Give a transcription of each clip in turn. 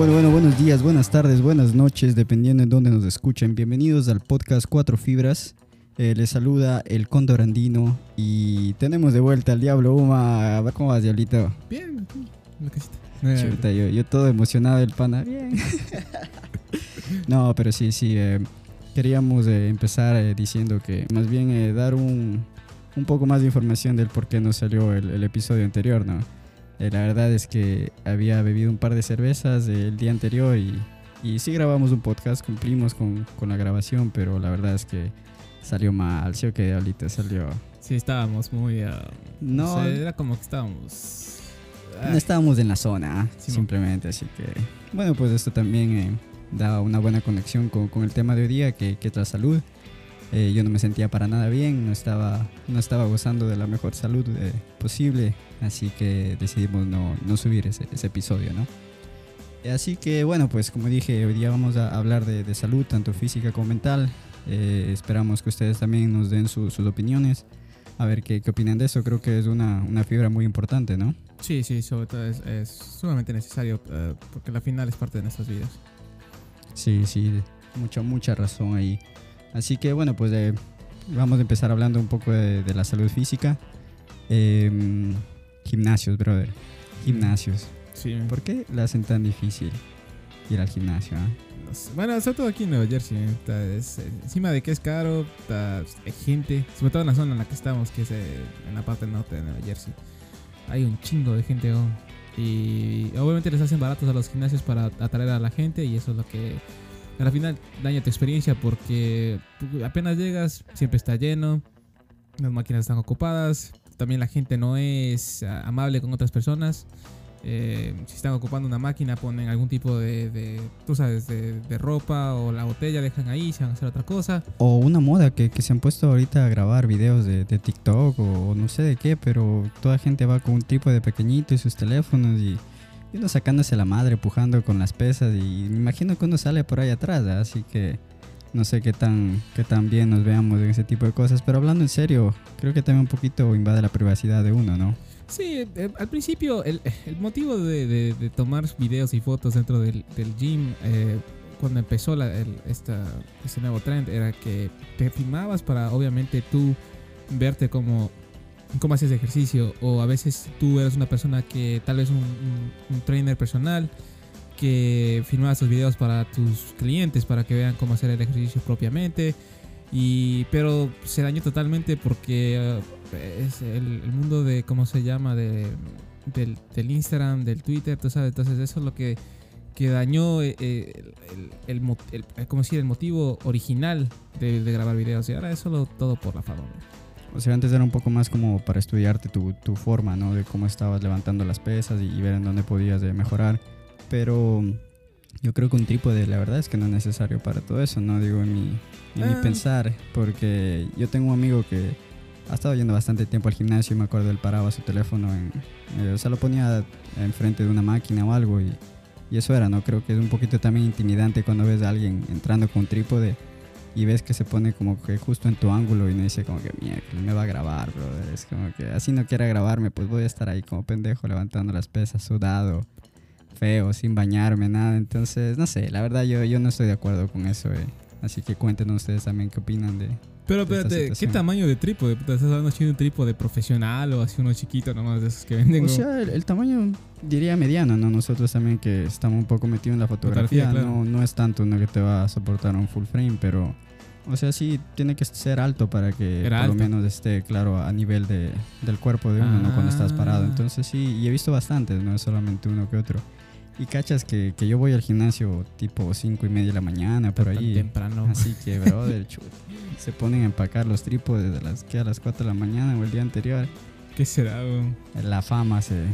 Bueno, bueno, buenos días, buenas tardes, buenas noches, dependiendo en dónde nos escuchen. Bienvenidos al podcast Cuatro Fibras. Eh, les saluda el Cóndor Andino y tenemos de vuelta al Diablo Uma. Cómo vas, Diablito. Bien, lo que Chuta, yo, yo todo emocionado del pana. Bien. no, pero sí, sí. eh, queríamos eh, empezar eh, diciendo que más bien dar un, un poco más de información del por qué no salió el, el episodio anterior, ¿no? Eh, la verdad es que había bebido un par de cervezas el día anterior y, y sí grabamos un podcast, cumplimos con, con la grabación, pero la verdad es que salió mal, sí o que Diablito salió. Sí, estábamos muy. ah, No, o sea, era como que estábamos. no estábamos en la zona, Sí, no. simplemente, así que bueno, pues esto también eh, da una buena conexión con, con el tema de hoy día, que, que es la salud. Eh, yo no me sentía para nada bien, no estaba, no estaba gozando de la mejor salud eh, posible, así que decidimos no, no subir ese, ese episodio, ¿no? Así que bueno, pues como dije, hoy día vamos a hablar de, de salud, tanto física como mental. Eh, esperamos que ustedes también nos den su- sus opiniones, a ver qué, qué opinan de eso. Creo que es una, una fibra muy importante, ¿no? Sí, sí, sobre todo es, es sumamente necesario eh, porque la final es parte de nuestras vidas. Sí, sí, mucha, mucha razón ahí. Así que bueno, pues eh, vamos a empezar hablando un poco de, de la salud física. Em, gimnasios, brother. Gimnasios. Sí. ¿Por qué la hacen tan difícil ir al gimnasio? ah? no sé. Bueno, sobre todo aquí en Nueva Jersey. ¿eh? Está- es, eh, encima de que es caro, está- hay gente, sobre todo en la zona en la que estamos, que es eh, en la parte norte de Nueva Jersey. Hay un chingo de gente. oh. Y obviamente les hacen baratos a los gimnasios para atraer a la gente y eso es lo que al final daña tu experiencia porque apenas llegas, siempre está lleno, las máquinas están ocupadas, también la gente no es ah, amable con otras personas. Eh, si están ocupando una máquina, ponen algún tipo de, de, tú sabes, de, de ropa o la botella, dejan ahí, se van a hacer otra cosa. O una moda que, que se han puesto ahorita a grabar videos de, de TikTok o, o no sé de qué, pero toda gente va con un tipo de pequeñito y sus teléfonos y uno sacándose la madre, empujando con las pesas y me imagino que uno sale por ahí atrás, así que no sé qué tan, qué tan bien nos veamos en ese tipo de cosas, pero hablando en serio, creo que también un poquito invade la privacidad de uno, ¿no? Sí, eh, al principio el, el motivo de, de- de tomar videos y fotos dentro del, del gym, eh, cuando empezó la- el- esta, este nuevo trend, era que te filmabas para obviamente tú verte como cómo haces ejercicio o a veces tú eres una persona que tal vez un, trainer personal que filmaba esos videos para tus clientes para que vean cómo hacer el ejercicio propiamente y pero se dañó totalmente porque eh, es el, mundo de cómo se llama de del, del Instagram del Twitter tú sabes entonces eso es lo que que dañó eh, eh, el, el, el mo- el- motivo original de, de grabar videos y ahora es solo todo por la fama. O sea, antes era un poco más como para estudiarte tu, tu forma, ¿no? De cómo estabas levantando las pesas y, y ver en dónde podías eh, mejorar. Pero yo creo que un trípode, la verdad es que no es necesario para todo eso, ¿no? Digo, en mi, en mi Ah. pensar, porque yo tengo un amigo que ha estado yendo bastante tiempo al gimnasio y me acuerdo él paraba su teléfono, en, eh, o sea, lo ponía enfrente de una máquina o algo y, y eso era, ¿no? Creo que es un poquito también intimidante cuando ves a alguien entrando con un trípode y ves que se pone como que justo en tu ángulo y me dice como que mierda, me va a grabar, brother. Es como que así no quiera grabarme, pues voy a estar ahí como pendejo levantando las pesas, sudado, feo, sin bañarme, nada. Entonces, no sé, la verdad yo, yo no estoy de acuerdo con eso, eh. Así que cuéntenos ustedes también qué opinan de... pero espérate ¿qué tamaño de trípode? ¿estás hablando de un trípode profesional o así uno chiquito nomás de esos que venden O sea, el, el tamaño diría mediano, ¿no? Nosotros también que estamos un poco metidos en la fotografía, Fotografía, claro. no, no es tanto uno que te va a soportar un full frame, pero... O sea, sí, tiene que ser alto para que Era por lo menos esté claro a nivel de, del cuerpo de uno, ¿no? Cuando estás parado. Ah. Entonces sí, y he visto bastantes, no es solamente uno que otro. Y cachas que, que yo voy al gimnasio tipo 5 y media de la mañana, por tan ahí. temprano Así que, brother, se ponen a empacar los trípodes de las que a las 4 de la mañana o el día anterior. ¿qué será? weón? La fama se...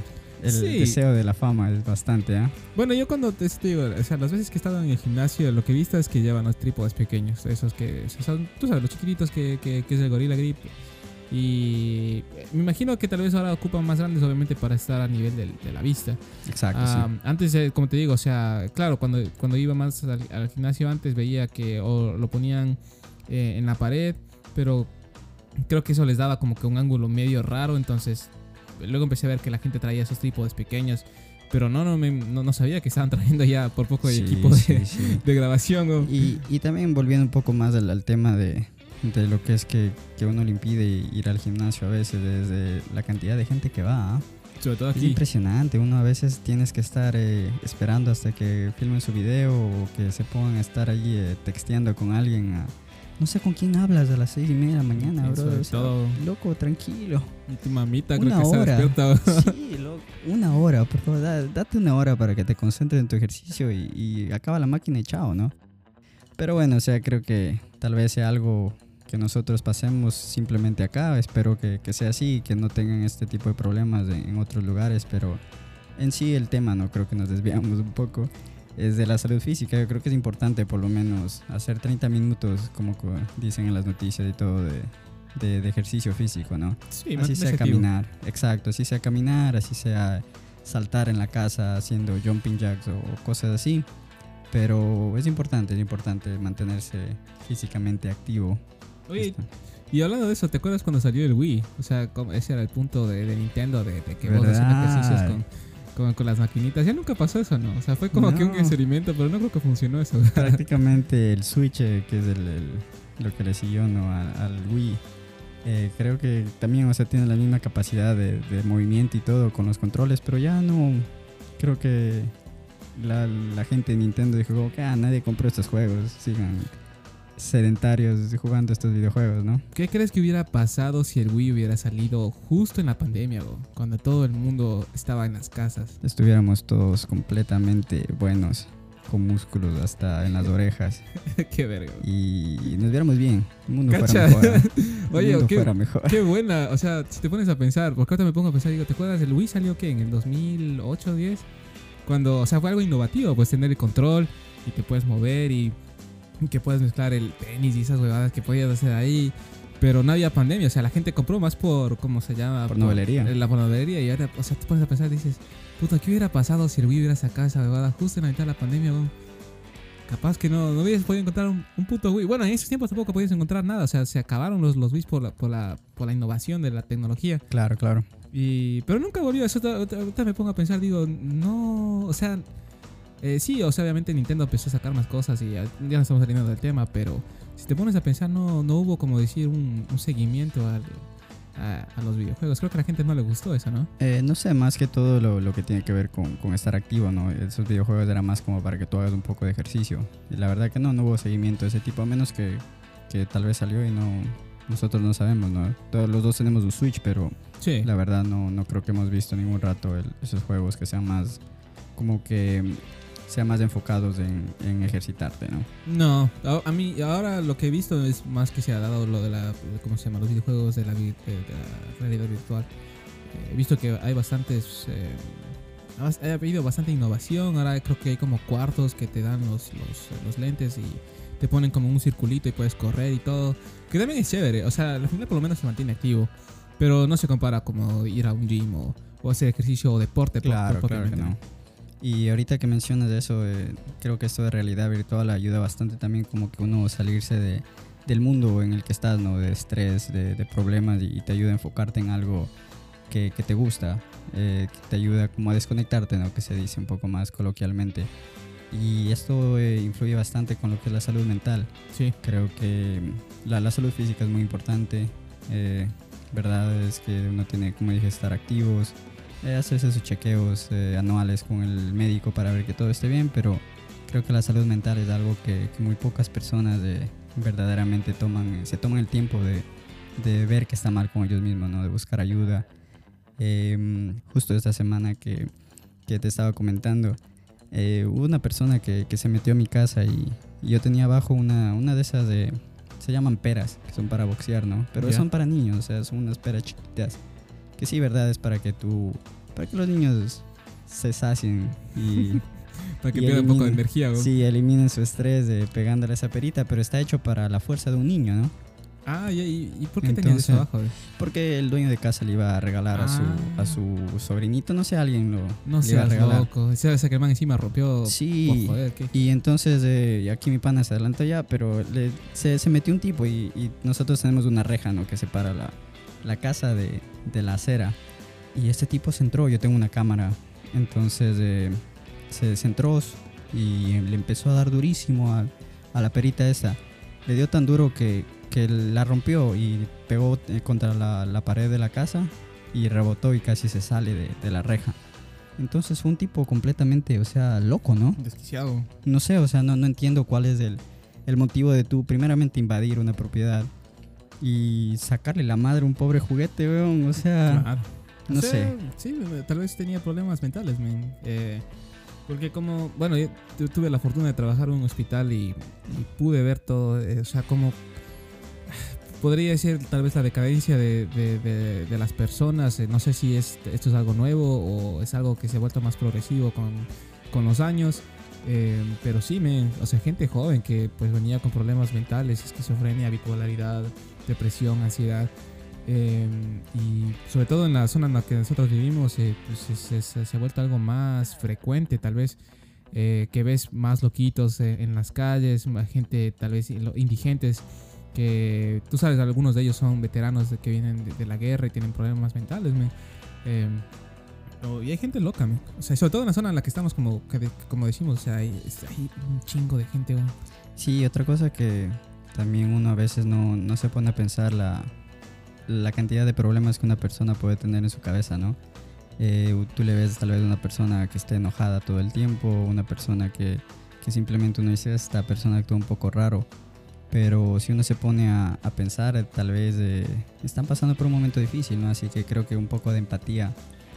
El Sí. deseo de la fama es bastante, ¿ah? Bueno, yo cuando te, digo, o sea, las veces que he estado en el gimnasio, lo que he visto es que llevan los trípodes pequeños, esos que o sea, son, tú sabes, los chiquititos que, que, que es el Gorilla Grip. Y me imagino que tal vez ahora ocupan más grandes, obviamente, para estar a nivel del- de la vista. Exacto, sí. Antes, eh, como te digo, o sea, claro, cuando, cuando iba más al, al gimnasio antes veía que o lo ponían eh, en la pared, pero creo que eso les daba como que un ángulo medio raro, entonces luego empecé a ver que la gente traía esos trípodes pequeños Pero no, no, me, no, no sabía que estaban trayendo ya por poco el Sí, equipo de, sí, sí. de grabación. ¿no? Y, y también volviendo un poco más al, al tema de, de lo que es que, que uno le impide ir al gimnasio a veces, desde la cantidad de gente que va. ¿ah? Sobre todo Es aquí. impresionante, uno a veces tienes que estar eh, esperando hasta que filmen su video o que se pongan a estar allí eh, texteando con alguien. a- no sé con quién hablas a las seis y media de la mañana, bro. O sea. Loco, tranquilo. Y tu mamita creo Una que está hora. despierta. Sí, loco. Una hora, por favor, da- date una hora para que te concentres en tu ejercicio y, y acaba la máquina y chao, ¿no? Pero bueno, o sea, creo que tal vez sea algo que nosotros pasemos simplemente acá. Espero que, que sea así y que no tengan este tipo de problemas en, en otros lugares, pero en sí el tema, no creo que nos desviamos un poco. Es de la salud física, yo creo que es importante por lo menos hacer 30 minutos, como co- dicen en las noticias y todo, de, de- de ejercicio físico, ¿no? Sí, así sea caminar, exacto, así sea caminar, así sea saltar en la casa haciendo jumping jacks o cosas así. Pero es importante, es importante mantenerse físicamente activo. Oye, Esto. y hablando de eso, ¿te acuerdas cuando salió el Wii? O sea, ese era el punto de, de Nintendo, de, de que vos haciendo ejercicios con, con, con las maquinitas. Ya nunca pasó eso, ¿no? O sea, fue como que un experimento, pero no creo que funcionó eso. prácticamente el Switch, eh, que es el, el- lo que le siguió ¿no? al, al Wii, eh, creo que también o sea, tiene la misma capacidad de, de movimiento y todo con los controles, pero ya no. Creo que la, la gente de Nintendo dijo como que ah, nadie compró estos juegos, sigan sedentarios jugando estos videojuegos, ¿no? ¿Qué crees que hubiera pasado si el Wii hubiera salido justo en la pandemia, bro? Cuando todo el mundo estaba en las casas. Estuviéramos todos completamente buenos, con músculos hasta en las orejas qué verga. y nos viéramos bien. El mundo Cacha. fuera mejor. El Oye, mundo qué, fuera mejor. qué buena. O sea, si te pones a pensar, porque ahorita me pongo a pensar, digo, ¿te acuerdas? ¿El Wii salió qué? ¿En el 2008 o 10? Cuando, o sea, fue algo innovativo, pues tener el control y te puedes mover y que puedes mezclar el tenis y esas huevadas que podías hacer ahí. Pero no había pandemia, o sea, la gente compró más por, ¿cómo se llama? Por novelería. La por novelería. Y ahora, o sea, te pones a pensar, dices, puta, ¿qué hubiera pasado si el Wii hubiera sacado esa huevada justo en la mitad de la pandemia, weón? Capaz que no, no hubieras podido encontrar un, un puto Wii. Bueno, en esos tiempos tampoco podías encontrar nada. O sea, se acabaron los, los Wii por la, por, la, por la innovación de la tecnología. Claro, claro. Y, pero nunca volvió. Eso ahorita me pongo a pensar, digo, no. O sea, eh, sí, o sea, obviamente Nintendo empezó a sacar más cosas y ya, ya no estamos saliendo del tema. Pero si te pones a pensar, no, no hubo como decir un, un seguimiento al- a, a los videojuegos. Creo que a la gente no le gustó eso, ¿no? Eh, no sé, más que todo lo, lo que tiene que ver con, con estar activo, ¿no? Esos videojuegos era más como para que tú hagas un poco de ejercicio. Y la verdad que no, no hubo seguimiento de ese tipo, a menos que, que tal vez salió y no nosotros no sabemos, ¿no? Todos los dos tenemos un Switch, pero Sí. la verdad no, no creo que hemos visto ningún rato el- esos juegos que sean más, como que sean más enfocados en, en ejercitarte, ¿no? No, a, a mí ahora lo que he visto es más que se ha dado lo de la, ¿cómo se llama? Los videojuegos de la, de- la realidad virtual. Eh, he visto que hay bastantes, eh, ha ha habido bastante innovación. Ahora creo que hay como cuartos que te dan los, los, los lentes y te ponen como un circulito y puedes correr y todo. Que también es chévere, o sea, al final por lo menos se mantiene activo. Pero no se compara como ir a un gym o, o hacer ejercicio o deporte. Claro, claro que propiamente, no. Y ahorita que mencionas eso, eh, creo que esto de realidad virtual ayuda bastante también como que uno salirse de, del mundo en el que estás, ¿no? De estrés, de, de problemas y, te ayuda a enfocarte en algo que, que te gusta, eh, que te ayuda como a desconectarte, ¿no? Que se dice un poco más coloquialmente. Y esto eh, influye bastante con lo que es la salud mental. Sí. Creo que la, la salud física es muy importante. eh, verdad es que uno tiene, como dije, estar activos, eh, hacerse sus chequeos eh, anuales con el médico para ver que todo esté bien, pero creo que la salud mental es algo que, que muy pocas personas eh, verdaderamente toman, se toman el tiempo de, de ver que está mal con ellos mismos, ¿no? de buscar ayuda. Eh, justo esta semana que, que te estaba comentando, eh, hubo una persona que, que se metió a mi casa y, y yo tenía abajo una, una de esas de... Se llaman peras, que son para boxear, ¿no? Pero Ya. son para niños, o sea, son unas peras chiquitas. Que sí, verdad, es para que tú... Para que los niños se sacien y Para que Y pierda un poco de energía. ¿no? sí, eliminen su estrés de pegándole esa perita, pero está hecho para la fuerza de un niño, ¿no? Ah, ¿y, y- por qué tenías eso abajo? Porque el dueño de casa le iba a regalar a, su, Ah. a su sobrinito, no sé, alguien lo No le iba a regalar. loco. Ese, ese que el man encima rompió. Sí. Y entonces eh, aquí mi pana se adelantó ya, pero le- se, se metió un tipo y, y nosotros tenemos una reja ¿no? que separa la, la casa de, de la acera. Y este tipo se entró, yo tengo una cámara Entonces eh, se centró y le empezó a dar durísimo a, a la perita esa. Le dio tan duro que, que la rompió y pegó eh, contra la, la pared de la casa y rebotó y casi se sale de, de la reja. Entonces fue un tipo completamente, o sea, loco, ¿no? Desquiciado. No sé, o sea, no, no entiendo cuál es el, el motivo de tú, primeramente, invadir una propiedad y sacarle la madre a un pobre juguete, weón. O sea, Claro. no O sea, sé. Sí, tal vez tenía problemas mentales, men. Eh, porque como, bueno, yo tu- tuve la fortuna de trabajar en un hospital y, y pude ver todo, eh, o sea, como podría decir tal vez la decadencia de, de- de- de las personas. eh, no sé si es, esto es algo nuevo o es algo que se ha vuelto más progresivo con, con los años. eh, pero sí, men, o sea, gente joven que pues venía con problemas mentales, esquizofrenia, bipolaridad, depresión, ansiedad. Eh, y sobre todo en la zona en la que nosotros vivimos, eh, pues es- es- se ha vuelto algo más frecuente, tal vez, eh, que ves más loquitos eh, en las calles, más gente tal vez indigentes, que tú sabes, algunos de ellos son veteranos que vienen de, la guerra y tienen problemas mentales. men. Eh, o- y hay gente loca, o sobre todo en la zona en la que estamos, como, como decimos, hay, un chingo de gente. Sí, otra cosa que también uno a veces no, no se pone a pensar la, la cantidad de problemas que una persona puede tener en su cabeza, ¿no? Eh, tú le ves tal vez una persona que esté enojada todo el tiempo, una persona que, que simplemente uno dice, esta persona actúa un poco raro. Pero si uno se pone a, a pensar, eh, tal vez eh, están pasando por un momento difícil, ¿no? Así que creo que un poco de empatía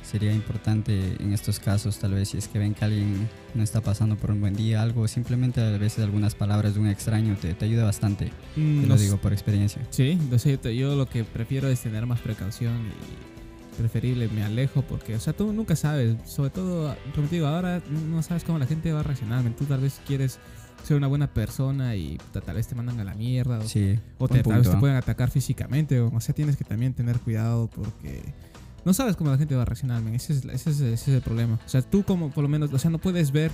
sería importante en estos casos, tal vez si es que ven que alguien no está pasando por un buen día, algo, simplemente a veces algunas palabras de un extraño te, te ayuda bastante, te Mm, lo digo por experiencia. Sí, no sé, yo, yo lo que prefiero es tener más precaución y preferible me alejo porque, o sea, tú nunca sabes, sobre todo, como te digo, ahora no sabes cómo la gente va a reaccionar, tú tal vez quieres ser una buena persona y tal vez te mandan a la mierda o, Sí, o buen te, tal vez te pueden atacar físicamente, o, o sea, tienes que también tener cuidado porque no sabes cómo la gente va a reaccionar, men. Ese, es, el problema. O sea, tú como por lo menos, o sea, no puedes ver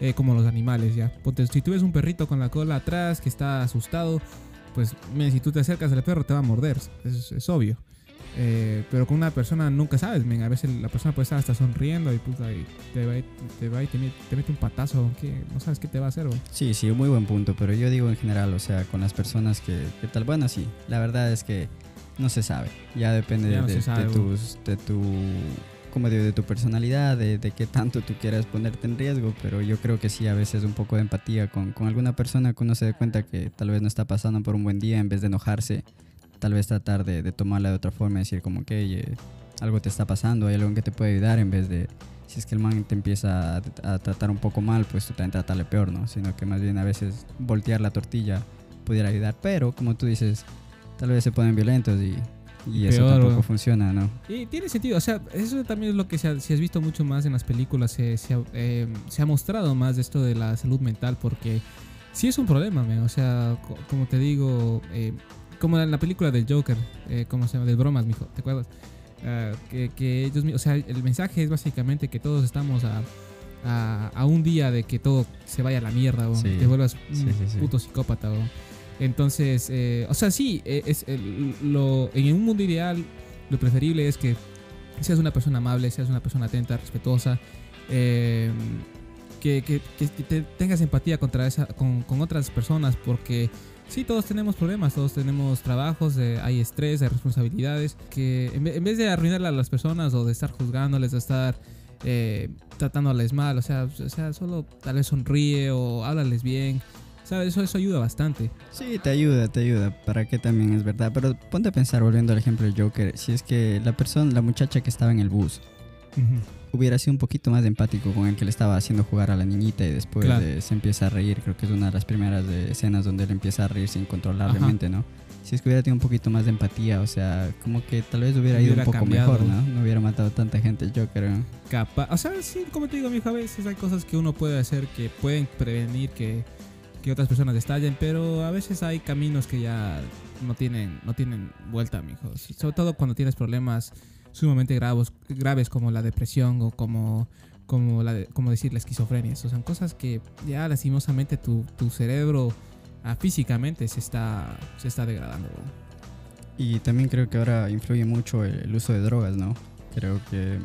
eh, como los animales, ya. Ponte, si tú ves un perrito con la cola atrás que está asustado, pues men, si tú te acercas al perro te va a morder, es, obvio. Eh, pero con una persona nunca sabes, men. A veces la persona puede estar hasta sonriendo y, puta, y te, va, y- te va y te, met- te mete un patazo, que no sabes qué te va a hacer, güey. Sí, sí, muy buen punto, pero yo digo en general, o sea, con las personas que, que tal, bueno, sí, la verdad es que no se sabe, ya depende Ya de, no de- sabe, de tus, de tu, como digo, de tu personalidad, de, de qué tanto tú quieras ponerte en riesgo, pero yo creo que sí, a veces un poco de empatía con, con alguna persona que uno se dé cuenta que tal vez no está pasando por un buen día, en vez de enojarse, tal vez tratar de, de tomarla de otra forma, decir como que "Oye, algo te está pasando, hay algo que te puede ayudar, en vez de si es que el man te empieza a, a tratar un poco mal, pues tú también tratarle peor, ¿no? Sino que más bien a veces voltear la tortilla pudiera ayudar. Pero, como tú dices, tal vez se ponen violentos y, y eso tampoco funciona, ¿no? Y tiene sentido, o sea, eso también es lo que se ha, si has visto mucho más en las películas, se, se ha, eh, se ha mostrado más de esto de la salud mental, porque sí es un problema, men, o sea, co- como te digo, eh, como en la película del Joker, eh, ¿cómo se llama? Del bromas, mijo, ¿te acuerdas? Ah, que, que ellos, o sea, el mensaje es básicamente que todos estamos a, a, a un día de que todo se vaya a la mierda, o Sí. te vuelvas un Sí, sí, sí. puto psicópata, weón. Entonces, eh, o sea, sí, eh, es lo, en un mundo ideal, lo preferible es que seas una persona amable, seas una persona atenta, respetuosa, eh, que, que- te- tengas empatía contra esa, con, otras personas, porque sí, todos tenemos problemas, todos tenemos trabajos, eh, hay estrés, hay responsabilidades, que en, en vez de arruinarle a las personas o de estar juzgándoles, de estar eh, tratándoles mal, o sea, o sea, solo tal vez sonríe o háblales bien. ¿Sabes? Eso, eso ayuda bastante. Sí, te ayuda, te ayuda. ¿Para qué también es verdad? Pero ponte a pensar, volviendo al ejemplo del Joker, si es que la persona, la muchacha que estaba en el bus, hubiera sido un poquito más empático con el que le estaba haciendo jugar a la niñita y después Claro. eh, se empieza a reír. Creo que es una de las primeras escenas donde él empieza a reírse incontrolablemente, ¿no? Si es que hubiera tenido un poquito más de empatía, o sea, como que tal vez hubiera ido un poco cambiado. mejor, ¿no? No hubiera matado tanta gente el Joker, ¿no? Capaz. O sea, sí, como te digo, mijo, a veces hay cosas que uno puede hacer que pueden prevenir que, que otras personas estallen, pero a veces hay caminos que ya no tienen, no tienen vuelta, mijo. Sobre todo cuando tienes problemas sumamente graves, graves como la depresión o como, como, la, como decir la esquizofrenia. Eso son cosas que ya lastimosamente tu, tu cerebro ah, físicamente se está, se está degradando. Y también creo que ahora influye mucho el, el uso de drogas, ¿no? Creo que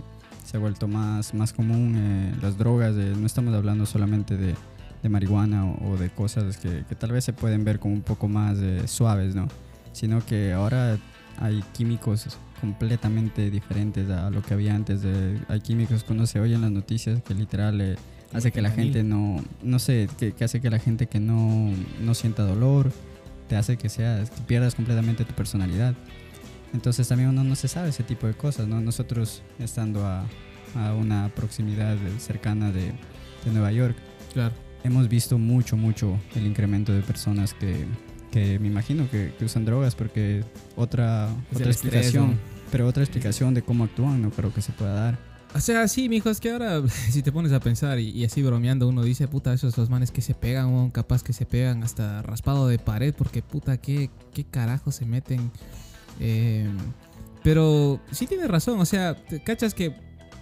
se ha vuelto más, más común eh, las drogas. eh, no estamos hablando solamente de, de marihuana o, o de cosas que, que tal vez se pueden ver como un poco más eh, suaves, ¿no? Sino que ahora hay químicos completamente diferentes a lo que había antes. De, hay químicos que uno se oye en las noticias que literal eh, hace que la gente no, no sé, que, que hace que la gente que no, no sienta dolor, te hace que seas, que pierdas completamente tu personalidad. Entonces también uno no se sabe ese tipo de cosas, ¿no? Nosotros estando a, a una proximidad cercana de, de Nueva York, Claro. Hemos visto mucho, mucho el incremento de personas que, que me imagino que, que usan drogas porque otra, Es otra estrés, explicación, ¿no? pero otra explicación de cómo actúan no creo que se pueda dar. O sea, sí, mijo, es que ahora si te pones a pensar y, y así bromeando, uno dice, puta, esos los manes que se pegan, capaz que se pegan hasta raspado de pared, porque puta, qué, qué carajo se meten. Eh, pero sí tienes razón, o sea, cachas que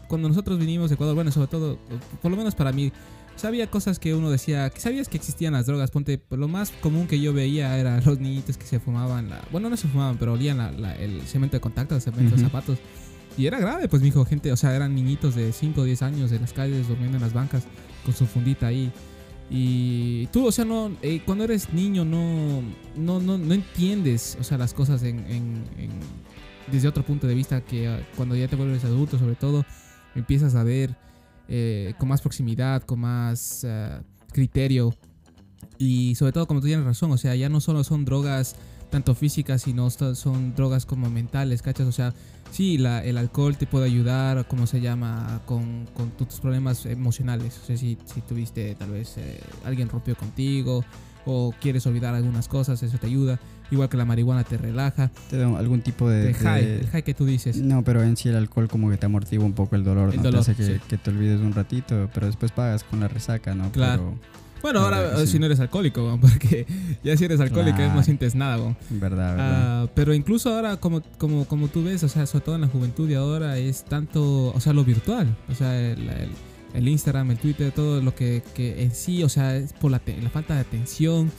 cuando nosotros vinimos de Ecuador, bueno, sobre todo, por lo menos para mí, sabía cosas que uno decía, que sabías que existían las drogas, ponte, pues, lo más común que yo veía era los niñitos que se fumaban, la, bueno, no se fumaban, pero olían la- la- el cemento de contacto, el cemento de zapatos. Y era grave, pues, mijo, gente, o sea, eran niñitos de 5 o 10 años en las calles, durmiendo en las bancas, con su fundita ahí. Y tú, o sea, no, eh, cuando eres niño no, no, no, no entiendes, o sea, las cosas en, en- en- desde otro punto de vista que ah, cuando ya te vuelves adulto, sobre todo, empiezas a ver eh, con más proximidad, con más ah, criterio. Y sobre todo, como tú tienes razón, o sea, ya no solo son drogas tanto físicas, sino son drogas como mentales, ¿cachas? O sea, sí, la- el alcohol te puede ayudar, ¿cómo se llama? Con, con tus problemas emocionales. O sea, si, si tuviste, tal vez, eh, alguien rompió contigo o quieres olvidar algunas cosas, eso te ayuda. Igual que la marihuana te relaja. ¿Te da algún tipo de... El high, de- el high que tú dices. No, pero en sí el alcohol como que te amortigua un poco el dolor, El ¿no? dolor, te hace que, sí. que te olvides un ratito, pero después pagas con la resaca, ¿no? Claro. Bueno, La ahora eh, sí. si no eres alcohólico, weón, porque ya si eres alcohólico Claro. no sientes nada. Pero, verdad, verdad. Ah, pero incluso ahora, como, como, como tú ves, o sea, sobre todo en la juventud de ahora, es tanto, o sea, lo virtual. O sea, el, el- el Instagram, el Twitter, todo lo que, que en sí, o sea, es por la, la falta de atención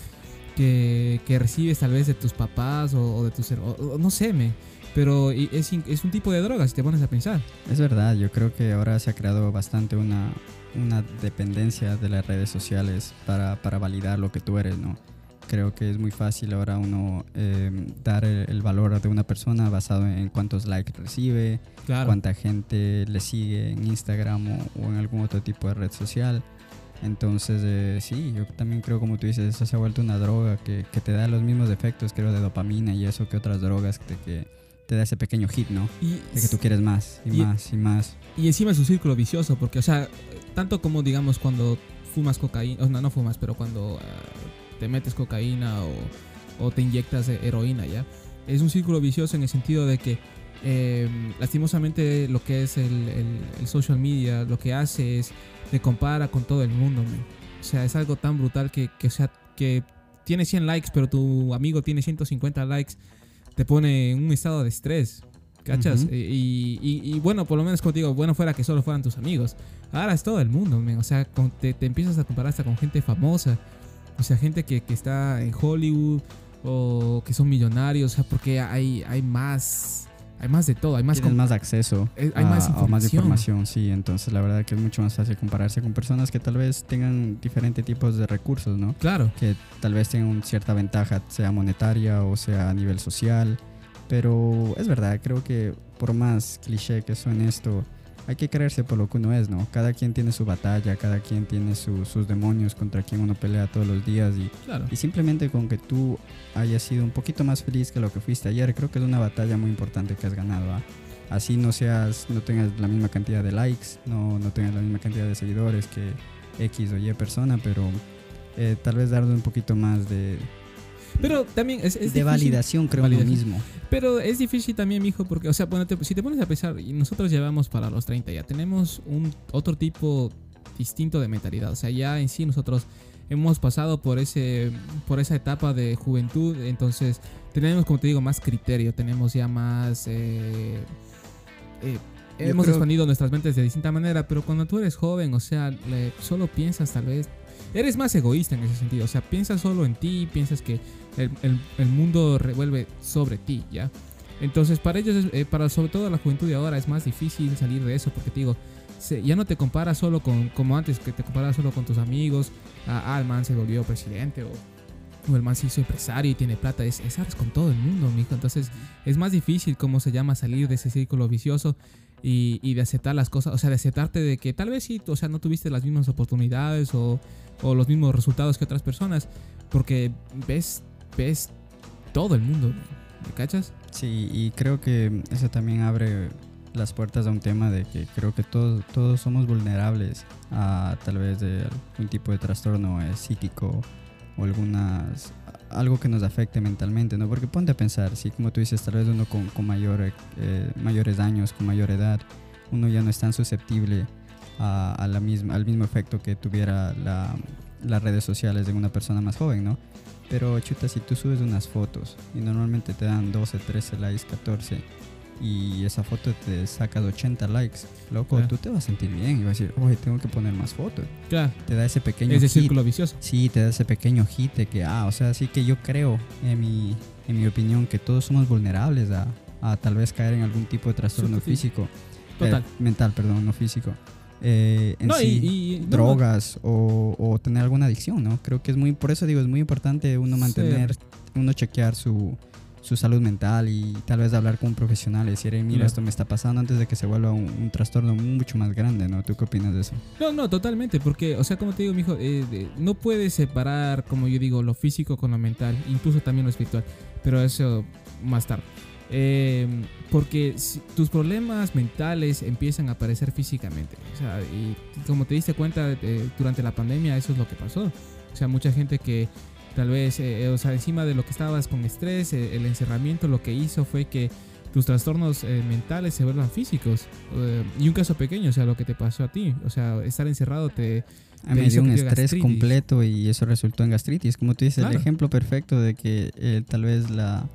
que, que recibes tal vez de tus papás o, o de tus... o- no sé, me. Pero es, es un tipo de droga, si te pones a pensar. Es verdad, yo creo que ahora se ha creado bastante una, una dependencia de las redes sociales para, para validar lo que tú eres, ¿no? Creo que es muy fácil ahora uno eh, dar el, el valor de una persona basado en cuántos likes recibe, Claro. cuánta gente le sigue en Instagram o, o en algún otro tipo de red social. Entonces, eh, sí, yo también creo, como tú dices, eso se ha vuelto una droga que, que te da los mismos efectos, creo, de dopamina y eso que otras drogas que, que te da ese pequeño hit, ¿no? Y, De que tú quieres más y, Y- más y más. Y encima es un círculo vicioso, porque, o sea, tanto como, digamos, cuando fumas cocaína, o no, no fumas, pero cuando ah, te metes cocaína o, o te inyectas heroína, ¿ya? Es un círculo vicioso en el sentido de que, eh, lastimosamente, lo que es el, el- el social media, lo que hace es te compara con todo el mundo, man. O sea, es algo tan brutal que, que, o sea, que tiene 100 likes, pero tu amigo tiene 150 likes, te pone en un estado de estrés. ¿Cachas? Eh, y, y- y bueno, por lo menos digo, bueno fuera que solo fueran tus amigos. Ahora es todo el mundo, men. O sea, con- te, te empiezas a comparar hasta con gente famosa. O sea, gente que, que está en Hollywood o que son millonarios. O sea, porque hay, hay más. Hay más de todo. Hay más. Tienes más acceso eh, hay a, más a más información. información, sí. Entonces, la verdad que es mucho más fácil compararse con personas que tal vez tengan diferentes tipos de recursos, ¿no? Claro. Que tal vez tengan cierta ventaja, sea monetaria o sea a nivel social. Pero es verdad, creo que por más cliché que suene esto, hay que creerse por lo que uno es, ¿no? Cada quien tiene su batalla, cada quien tiene su- sus demonios contra quien uno pelea todos los días y Claro. Y simplemente con que tú hayas sido un poquito más feliz que lo que fuiste ayer, creo que es una batalla muy importante que has ganado. ¿ah? Así no seas, no tengas la misma cantidad de likes, no, no tengas la misma cantidad de seguidores que X o Y persona, pero eh, tal vez darle un poquito más de, Pero también es, es de validación, creo, en lo Validación. mismo. Pero es difícil también, mijo, porque, o sea, ponete- si te pones a pensar, y nosotros llevamos para los 30 ya, tenemos un otro tipo distinto de mentalidad. O sea, ya en sí nosotros hemos pasado por ese por esa etapa de juventud, entonces tenemos, como te digo, más criterio, tenemos ya más... eh, eh, hemos creo- expandido nuestras mentes de distinta manera, pero cuando tú eres joven, o sea, le- solo piensas tal vez... Eres más egoísta en ese sentido, o sea, piensas solo en ti, piensas que el, el- el mundo revuelve sobre ti, ¿ya? Entonces, para ellos, eh, para sobre todo la juventud de ahora, es más difícil salir de eso, porque te digo, se- ya no te comparas solo con, como antes, que te comparas solo con tus amigos, ah, ah, el man se volvió presidente, o, o el man se hizo empresario y tiene plata, es, es con todo el mundo, mijo. Entonces, es más difícil, como se llama, salir de ese círculo vicioso y, y de aceptar las cosas, o sea, de aceptarte de que tal vez sí, o sea, no tuviste las mismas oportunidades o, o los mismos resultados que otras personas, porque ves, ves todo el mundo, ¿me cachas? Sí, y creo que eso también abre las puertas a un tema de que creo que todos, todos somos vulnerables a tal vez de algún tipo de trastorno eh, psíquico o algunas algo que nos afecte mentalmente, ¿no? Porque ponte a pensar, si como tú dices, tal vez uno con, con mayor, eh, mayores años, con mayor edad, uno ya no es tan susceptible a, a la misma, al mismo efecto que tuviera la- las redes sociales de una persona más joven, ¿no? Pero chuta, si tú subes unas fotos y normalmente te dan 12, 13 likes, 14 y esa foto te sacas 80 likes, loco, Claro. tú te vas a sentir bien y vas a decir, oye, tengo que poner más fotos. Claro, Te da ese pequeño es de hit. círculo vicioso. Sí, te da ese pequeño hit de que, ah, o sea, sí que yo creo, en mi, en mi opinión, que todos somos vulnerables a, a tal vez caer en algún tipo de trastorno físico. Total. Eh, mental, perdón, no físico. Eh, en No, y- sí, y- no, no. drogas o, o tener alguna adicción, ¿no? Creo que es muy, por eso digo, es muy importante uno Sí. mantener, uno chequear su, su salud mental y tal vez hablar con un profesional y decir, "Hey, mira, esto me está pasando antes de que se vuelva un, un trastorno mucho más grande, ¿no? ¿Tú qué opinas de eso? No, no, totalmente, porque, o sea, como te digo, mijo, eh, de- no puedes separar, como yo digo, lo físico con lo mental, incluso también lo espiritual, pero eso más tarde. Eh, porque tus problemas mentales empiezan a aparecer físicamente, o sea, y como te diste cuenta eh, durante la pandemia, eso es lo que pasó. O sea, mucha gente que tal vez, eh, o sea, encima de lo que estabas con estrés, eh, el encerramiento lo que hizo fue que tus trastornos eh, mentales se vuelvan físicos. Eh, y un caso pequeño, o sea, lo que te pasó a ti. O sea, estar encerrado te... A mí me dio un estrés gastritis. completo y eso resultó en gastritis. Como tú dices, Claro. el ejemplo perfecto de que eh, tal vez la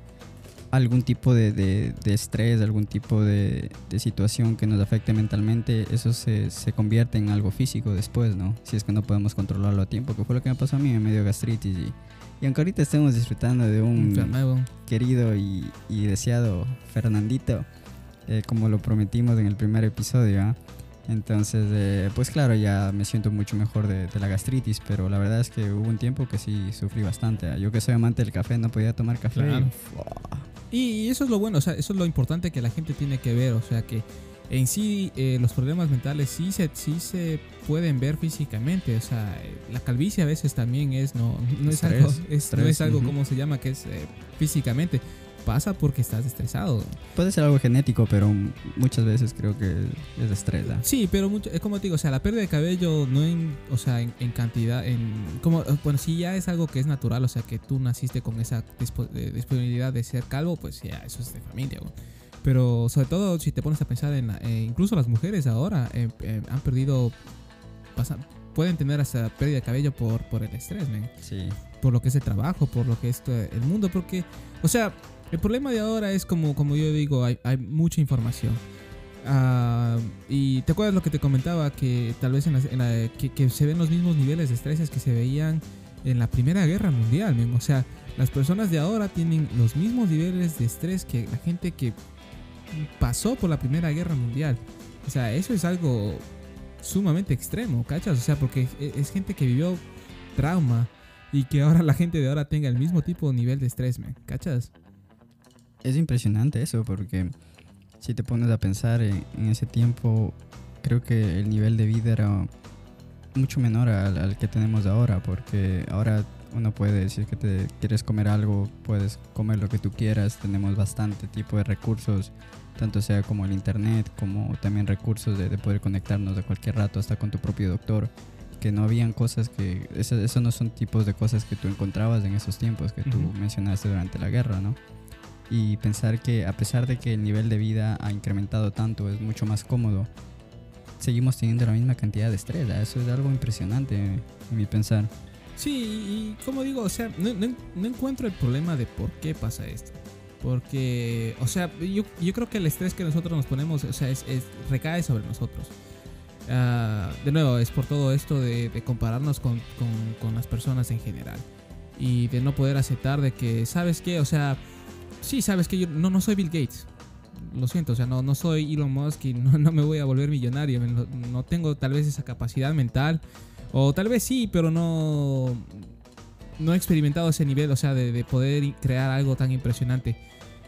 algún tipo de, de- de estrés, algún tipo de, de situación que nos afecte mentalmente, eso se, se convierte en algo físico después, ¿no? Si es que no podemos controlarlo a tiempo, que fue lo que me pasó a mí, me dio gastritis y, y aunque ahorita estemos disfrutando de un querido y, y deseado Fernandito, eh, como lo prometimos en el primer episodio. ¿ah? Entonces, eh, pues claro, ya me siento mucho mejor de, de la gastritis, pero la verdad es que hubo un tiempo que sí sufrí bastante. Yo que soy amante del café, no podía tomar café. Claro. y. Y, eso es lo bueno, o sea, eso es lo importante que la gente tiene que ver, o sea, que en sí eh, los problemas mentales sí se, sí se pueden ver físicamente, o sea, eh, la calvicie a veces también es, no, no es Estrés, algo, es, no es algo ujú. como se llama, que es eh, físicamente, pasa porque estás estresado. Puede ser algo genético, pero muchas veces creo que es estrés. Sí, pero mucho, es como te digo, o sea, la pérdida de cabello no en, o sea, en, en cantidad, en, como, bueno, si ya es algo que es natural, o sea, que tú naciste con esa de- disponibilidad de ser calvo, pues ya, eso es de familia, güey. Pero sobre todo si te pones a pensar en, eh, incluso las mujeres ahora eh, eh, han perdido, pueden tener hasta pérdida de cabello por, por el estrés, man Sí. por lo que es el trabajo, por lo que es eh, el mundo, porque, o sea, el problema de ahora es como, como yo digo, hay, hay mucha información. Ah, y te acuerdas lo que te comentaba, que tal vez en la, en la- que, que se ven los mismos niveles de estrés que se veían en la Primera Guerra Mundial, men. o sea, las personas de ahora tienen los mismos niveles de estrés que la gente que pasó por la Primera Guerra Mundial. O sea, eso es algo sumamente extremo, ¿cachas? O sea, porque es, es gente que vivió trauma y que ahora la gente de ahora tenga el mismo tipo de nivel de estrés, man, ¿cachas? Es impresionante eso, porque si te pones a pensar en, en ese tiempo, creo que el nivel de vida era mucho menor al, al que tenemos ahora, porque ahora uno puede decir que te quieres comer algo, puedes comer lo que tú quieras, tenemos bastante tipo de recursos, tanto sea como el internet, como también recursos de, de poder conectarnos de cualquier rato, hasta con tu propio doctor, que no habían cosas que, eso, eso no son tipos de cosas que tú encontrabas en esos tiempos que tú mencionaste durante la guerra, ¿no? Y pensar que a pesar de que el nivel de vida ha incrementado tanto, es mucho más cómodo, seguimos teniendo la misma cantidad de estrés. ¿ah? Eso es algo impresionante en mi pensar. Sí, y, como digo, o sea, no, no- no encuentro el problema de por qué pasa esto. Porque, o sea, yo, yo creo que el estrés que nosotros nos ponemos, o sea, es, es- recae sobre nosotros. Ah, de nuevo, es por todo esto de, de compararnos con, con- con las personas en general. Y de no poder aceptar de que, ¿sabes qué? O sea, sí, sabes que yo no, no soy Bill Gates. Lo siento, o sea, no, no soy Elon Musk y no, no me voy a volver millonario. No, tengo tal vez esa capacidad mental. O tal vez sí, pero no, no he experimentado ese nivel, o sea, de, de poder crear algo tan impresionante.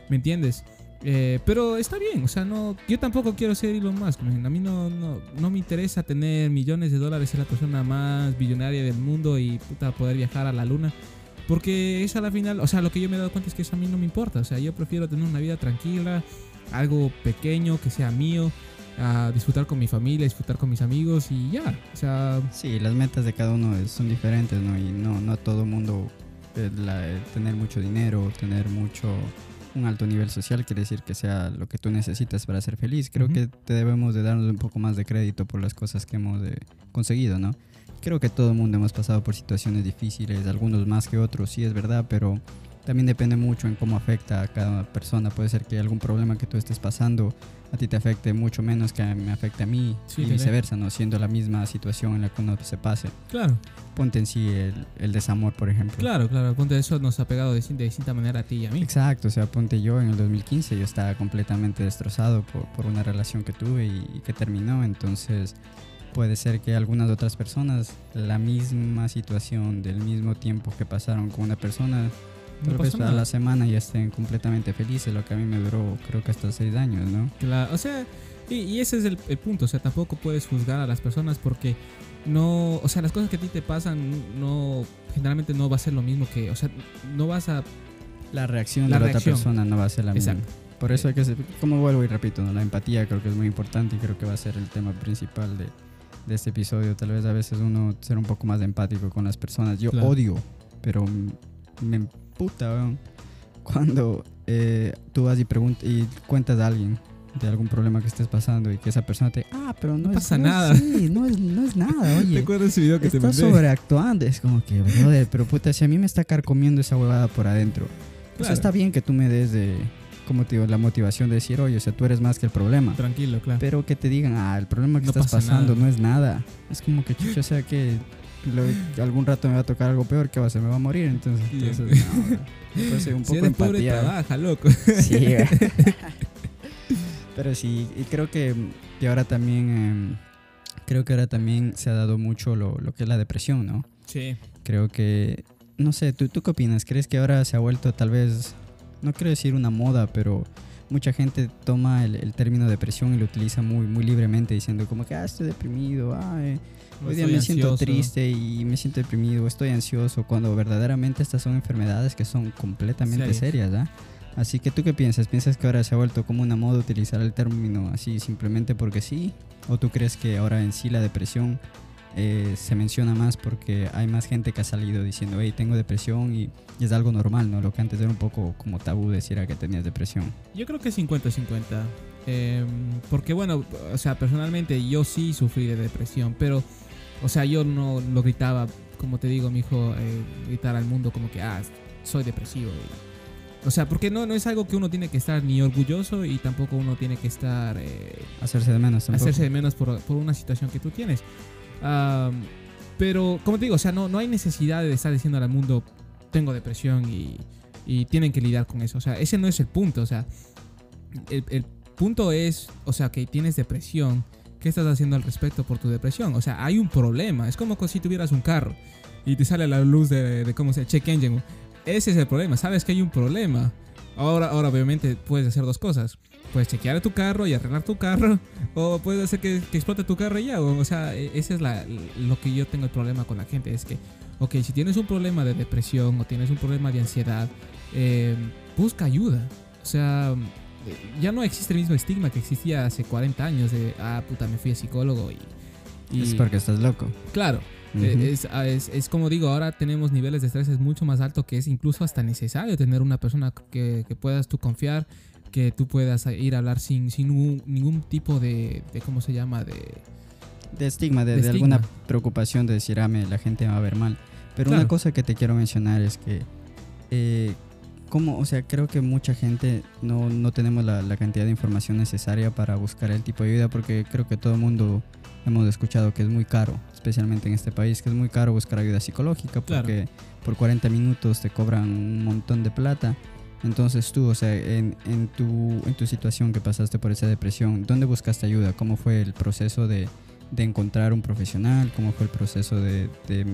¿Me entiendes? Eh, pero está bien, o sea, no, yo tampoco quiero ser Elon Musk. A mí no, no, no me interesa tener millones de dólares, ser la persona más billonaria del mundo y puta, poder viajar a la luna. Porque eso a la final, o sea, lo que yo me he dado cuenta es que eso a mí no me importa. O sea, yo prefiero tener una vida tranquila, algo pequeño, que sea mío, a disfrutar con mi familia, disfrutar con mis amigos y ya. O sea, Sí, las metas de cada uno es- son diferentes, ¿no? Y no, no a todo mundo eh, la- eh, tener mucho dinero, tener mucho un alto nivel social quiere decir que sea lo que tú necesitas para ser feliz. Creo que te debemos de darnos un poco más de crédito por las cosas que hemos eh, conseguido, ¿no? Creo que todo el mundo hemos pasado por situaciones difíciles, algunos más que otros, sí es verdad, pero también depende mucho en cómo afecta a cada persona. Puede ser que algún problema que tú estés pasando a ti te afecte mucho menos que me afecte a mí Sí, y viceversa, ¿no? Siendo la misma situación en la que uno se pase. claro, Ponte en sí el, el desamor, por ejemplo. claro, claro. Ponte eso nos ha pegado de, de distinta manera a ti y a mí. Exacto, o sea, ponte yo en el 2015, yo estaba completamente destrozado por, por una relación que tuve y, y que terminó, entonces puede ser que algunas otras personas, la misma situación del mismo tiempo que pasaron con una persona, No tal vez pasa a la semana ya estén completamente felices, lo que a mí me duró creo que hasta seis años, ¿no? Claro, o sea, y, y ese es el, el punto, o sea, tampoco puedes juzgar a las personas porque no, o sea, las cosas que a ti te pasan no, generalmente no va a ser lo mismo que, o sea, no vas a, La reacción La de la reacción. otra persona no va a ser la misma. Exacto. Por eso hay que, como vuelvo y repito, ¿no? la empatía creo que es muy importante y creo que va a ser el tema principal de, de este episodio. Tal vez a veces uno ser un poco más empático con las personas. Yo Claro. odio, pero me emputa weón, cuando eh, tú vas y, preguntas y cuentas a alguien de algún problema que estés pasando y que esa persona te ah pero no, No es- pasa no, nada". sí, no es no es nada oye acuerdas ese video Estás sobreactuando. Es como que, brother, pero puta, si a mí me está carcomiendo esa huevada por adentro. O sea, Claro. está bien que tú me des de, como te digo, la motivación de decir, oye, o sea, tú eres más que el problema. Tranquilo, claro. Pero que te digan, ah, el problema que No estás pasa pasando nada. no es nada. Es como que, chucha, o sea, que lo- algún rato me va a tocar algo peor, ¿qué va a hacer? Me va a morir. Entonces, entonces no, un si poco pobre, empatía. trabaja, loco. Sí. Pero sí, y creo que, que ahora también, em, creo que ahora también se ha dado mucho lo, lo que es la depresión, ¿no? Sí. Creo que, no sé, ¿tú, ¿tú qué opinas? ¿Crees que ahora se ha vuelto tal vez, no quiero decir una moda, pero mucha gente toma el, el término depresión y lo utiliza muy, muy libremente diciendo como que, ah, estoy deprimido, ah, eh, hoy día me siento triste y me siento deprimido, estoy ansioso, cuando verdaderamente estas son enfermedades que son completamente Serias. serias, ¿ah? Así que tú qué piensas? ¿Piensas que ahora se ha vuelto como una moda utilizar el término así simplemente porque sí? ¿O tú crees que ahora en sí la depresión eh, se menciona más porque hay más gente que ha salido diciendo, hey, tengo depresión y, y es algo normal, ¿no? Lo que antes era un poco como tabú decir a que tenías depresión. Yo creo que 50-50. Eh, porque bueno, o sea, personalmente yo sí sufrí de depresión, pero, o sea, yo no lo gritaba, como te digo, mi hijo, eh, gritar al mundo como que, ah, soy depresivo. o sea, porque no, no es algo que uno tiene que estar ni orgulloso y tampoco uno tiene que estar... eh, Hacerse de menos tampoco. hacerse de menos por, por una situación que tú tienes. Am, pero, como te digo, o sea, no, no hay necesidad de estar diciendo al mundo, tengo depresión y, y tienen que lidiar con eso. O sea, ese no es el punto. O sea, el, el punto es, o sea, que tienes depresión. ¿Qué estás haciendo al respecto por tu depresión? O sea, hay un problema. Es como si tuvieras un carro y te sale la luz de, de cómo se check engine. Ese es el problema. Sabes que hay un problema. Ahora, ahora obviamente puedes hacer dos cosas. Puedes chequear tu carro y arreglar tu carro. O puedes hacer que, que explote tu carro y ya. O, o sea, e- ese es la, lo que yo tengo el problema con la gente. Es que, ok, si tienes un problema de depresión o tienes un problema de ansiedad, eh, busca ayuda. O sea, ya no existe el mismo estigma que existía hace 40 años de, ah, puta, me fui a psicólogo y... y Es porque estás loco. Claro, Eh, es, ah, es- es como digo, ahora tenemos niveles de estrés mucho más altos que es incluso hasta necesario tener una persona que, que puedas tú confiar, que tú puedas ir a hablar sin, sin ningún, ningún tipo de, de, ¿cómo se llama? De, de estigma, de, de de alguna preocupación de decir, ah, me- la gente me va a ver mal. Pero Claro. una cosa que te quiero mencionar es que, eh, como, o sea, creo que mucha gente no, no tenemos la, la cantidad de información necesaria para buscar el tipo de ayuda, porque creo que todo el mundo hemos escuchado que es muy caro, especialmente en este país, que es muy caro buscar ayuda psicológica, Claro. porque por 40 minutos te cobran un montón de plata. Entonces tú, o sea, en, en, tu, en tu situación que pasaste por esa depresión, ¿dónde buscaste ayuda? ¿Cómo fue el proceso de, de encontrar un profesional? ¿Cómo fue el proceso de, de,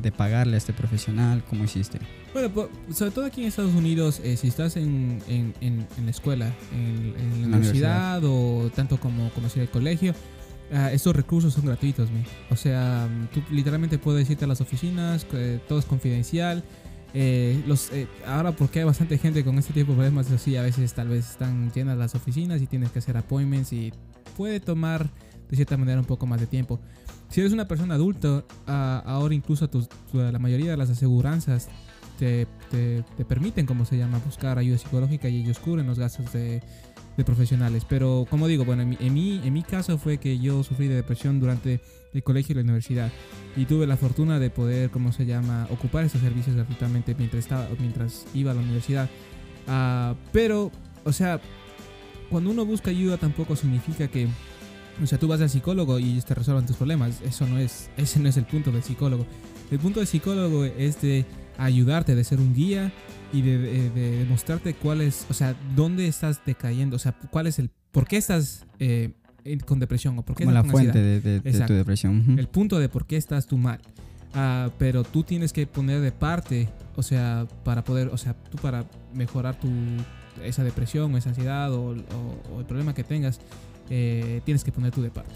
de, pagarle a este profesional? ¿Cómo hiciste? Bueno, sobre todo aquí en Estados Unidos, eh, si estás en, en, en, la escuela, en, la, universidad, o tanto como, como si el colegio, uh, estos recursos son gratuitos. O sea, tú literalmente puedes irte a las oficinas, todo es confidencial. Eh, los, eh, ahora porque hay bastante gente con este tipo de problemas así, a veces tal vez están llenas las oficinas y tienes que hacer appointments y puede tomar de cierta manera un poco más de tiempo. Si eres una persona adulta, uh, ahora incluso tus, la mayoría de las aseguranzas te, te, te, permiten, como se llama, buscar ayuda psicológica y ellos cubren los gastos de, de profesionales. Pero como digo, bueno, en mi, en mi, en mi caso fue que yo sufrí de depresión durante el colegio y la universidad y tuve la fortuna de poder, ¿cómo se llama?, ocupar esos servicios gratuitamente mientras, estaba, mientras iba a la universidad. Uh, pero, o sea, cuando uno busca ayuda tampoco significa que, o sea, tú vas al psicólogo y te resuelvan tus problemas. Eso no es, ese no es el punto del psicólogo. El punto del psicólogo es de ayudarte, de ser un guía y de, de, de demostrarte cuál es, o sea, dónde estás decayendo, o sea, cuál es el, por qué estás eh, con depresión o por qué Como la fuente de, tu depresión. Uh -huh. El punto de por qué estás tú mal. Uh, pero tú tienes que poner de parte, o sea, para poder, o sea, tú para mejorar tu esa depresión o esa ansiedad o, o, o el problema que tengas, eh, tienes que poner tú de parte.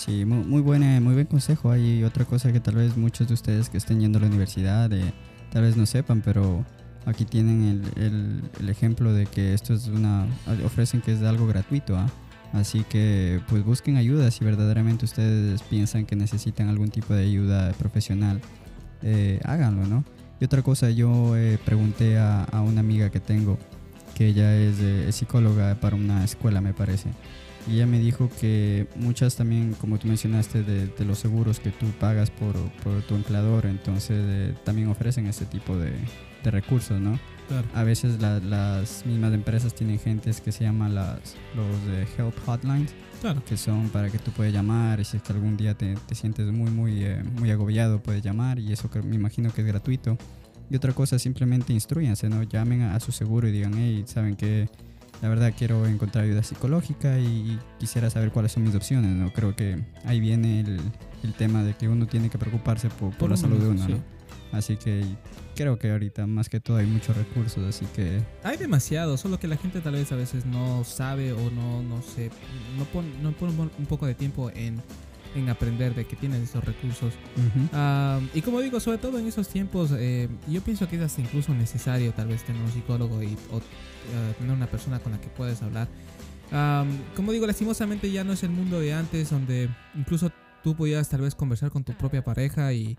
Sí, muy, buena, muy buen consejo. Hay otra cosa que tal vez muchos de ustedes que estén yendo a la universidad eh, tal vez no sepan, pero aquí tienen el, ejemplo de que esto es una, ofrecen que es algo gratuito. ¿ah? Así que pues busquen ayuda si verdaderamente ustedes piensan que necesitan algún tipo de ayuda profesional. Eh, háganlo, ¿no? Y otra cosa, yo eh, pregunté a, a, una amiga que tengo, que ella es, eh, es, psicóloga para una escuela, me parece. Y ella me dijo que muchas también, como tú mencionaste, de, de los seguros que tú pagas por, por tu empleador, entonces eh, también ofrecen este tipo de, de recursos, ¿no? Claro. A veces la, las mismas empresas tienen gentes que se llaman las, los de help hotlines, claro. que son para que tú puedes llamar y si es que algún día te, te sientes muy, muy, eh, muy agobiado, puedes llamar y eso que me imagino que es gratuito. Y otra cosa, simplemente instruyanse, ¿no? Llamen a, a su seguro y digan, hey, ¿saben que La verdad quiero encontrar ayuda psicológica y, quisiera saber cuáles son mis opciones, ¿no? Creo que ahí viene el, el tema de que uno tiene que preocuparse por, por, por la salud de uno, sí. ¿no? Así que creo que ahorita más que todo hay muchos recursos, así que... Hay demasiado, solo que la gente tal vez a veces no sabe o no, no sé, no pone, no pone un poco de tiempo en, en aprender de que tienen esos recursos. Uh -huh. um, y como digo, sobre todo en esos tiempos, eh, yo pienso que es hasta incluso necesario tal vez tener un psicólogo y, o uh, tener una persona con la que puedes hablar. Um, como digo, lastimosamente ya no es el mundo de antes, donde incluso tú podías tal vez conversar con tu propia pareja y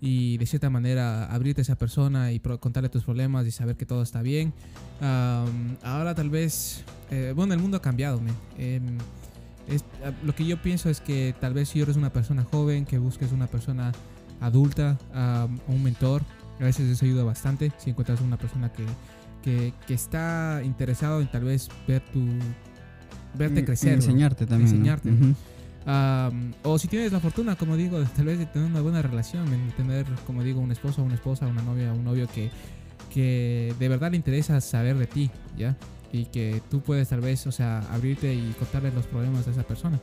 y de cierta manera abrirte a esa persona y contarle tus problemas y saber que todo está bien. Um, ahora tal vez, eh, bueno, el mundo ha cambiado. Eh, es, lo que yo pienso es que tal vez si eres una persona joven, que busques una persona adulta, um, un mentor, a veces eso ayuda bastante. Si encuentras una persona que, que, que está interesado en tal vez ver tu, verte crecer. enseñarte también. Enseñarte. ¿no? Uh -huh. Um, o si tienes la fortuna, como digo, tal vez de tener una buena relación, en tener, como digo, un esposo, una esposa, una novia, un novio que, que de verdad le interesa saber de ti, ¿ya? Y que tú puedes tal vez, o sea, abrirte y contarle los problemas a esa persona.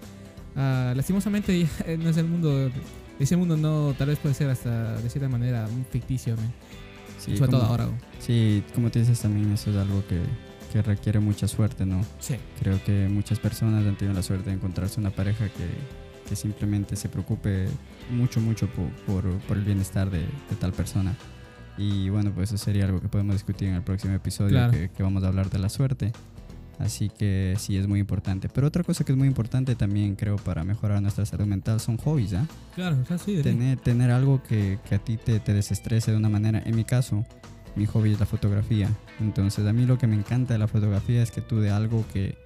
Uh, lastimosamente no es el mundo, ese mundo no, tal vez puede ser hasta de cierta manera un ficticio, sí, sobre como, todo ahora. Sí, como te dices también, eso es algo que que requiere mucha suerte, ¿no? Sí. Creo que muchas personas han tenido la suerte de encontrarse una pareja que, que simplemente se preocupe mucho, mucho por, por, por el bienestar de, de, tal persona. Y bueno, pues eso sería algo que podemos discutir en el próximo episodio, claro. que, que, vamos a hablar de la suerte. Así que sí, es muy importante. Pero otra cosa que es muy importante también, creo, para mejorar nuestra salud mental son hobbies, ¿ah? ¿eh? Claro, o sea, sí. Tener, tener algo que, que a ti te, te desestrese de una manera. En mi caso, mi hobby es la fotografía. Entonces a mí lo que me encanta de la fotografía es que tú de algo que,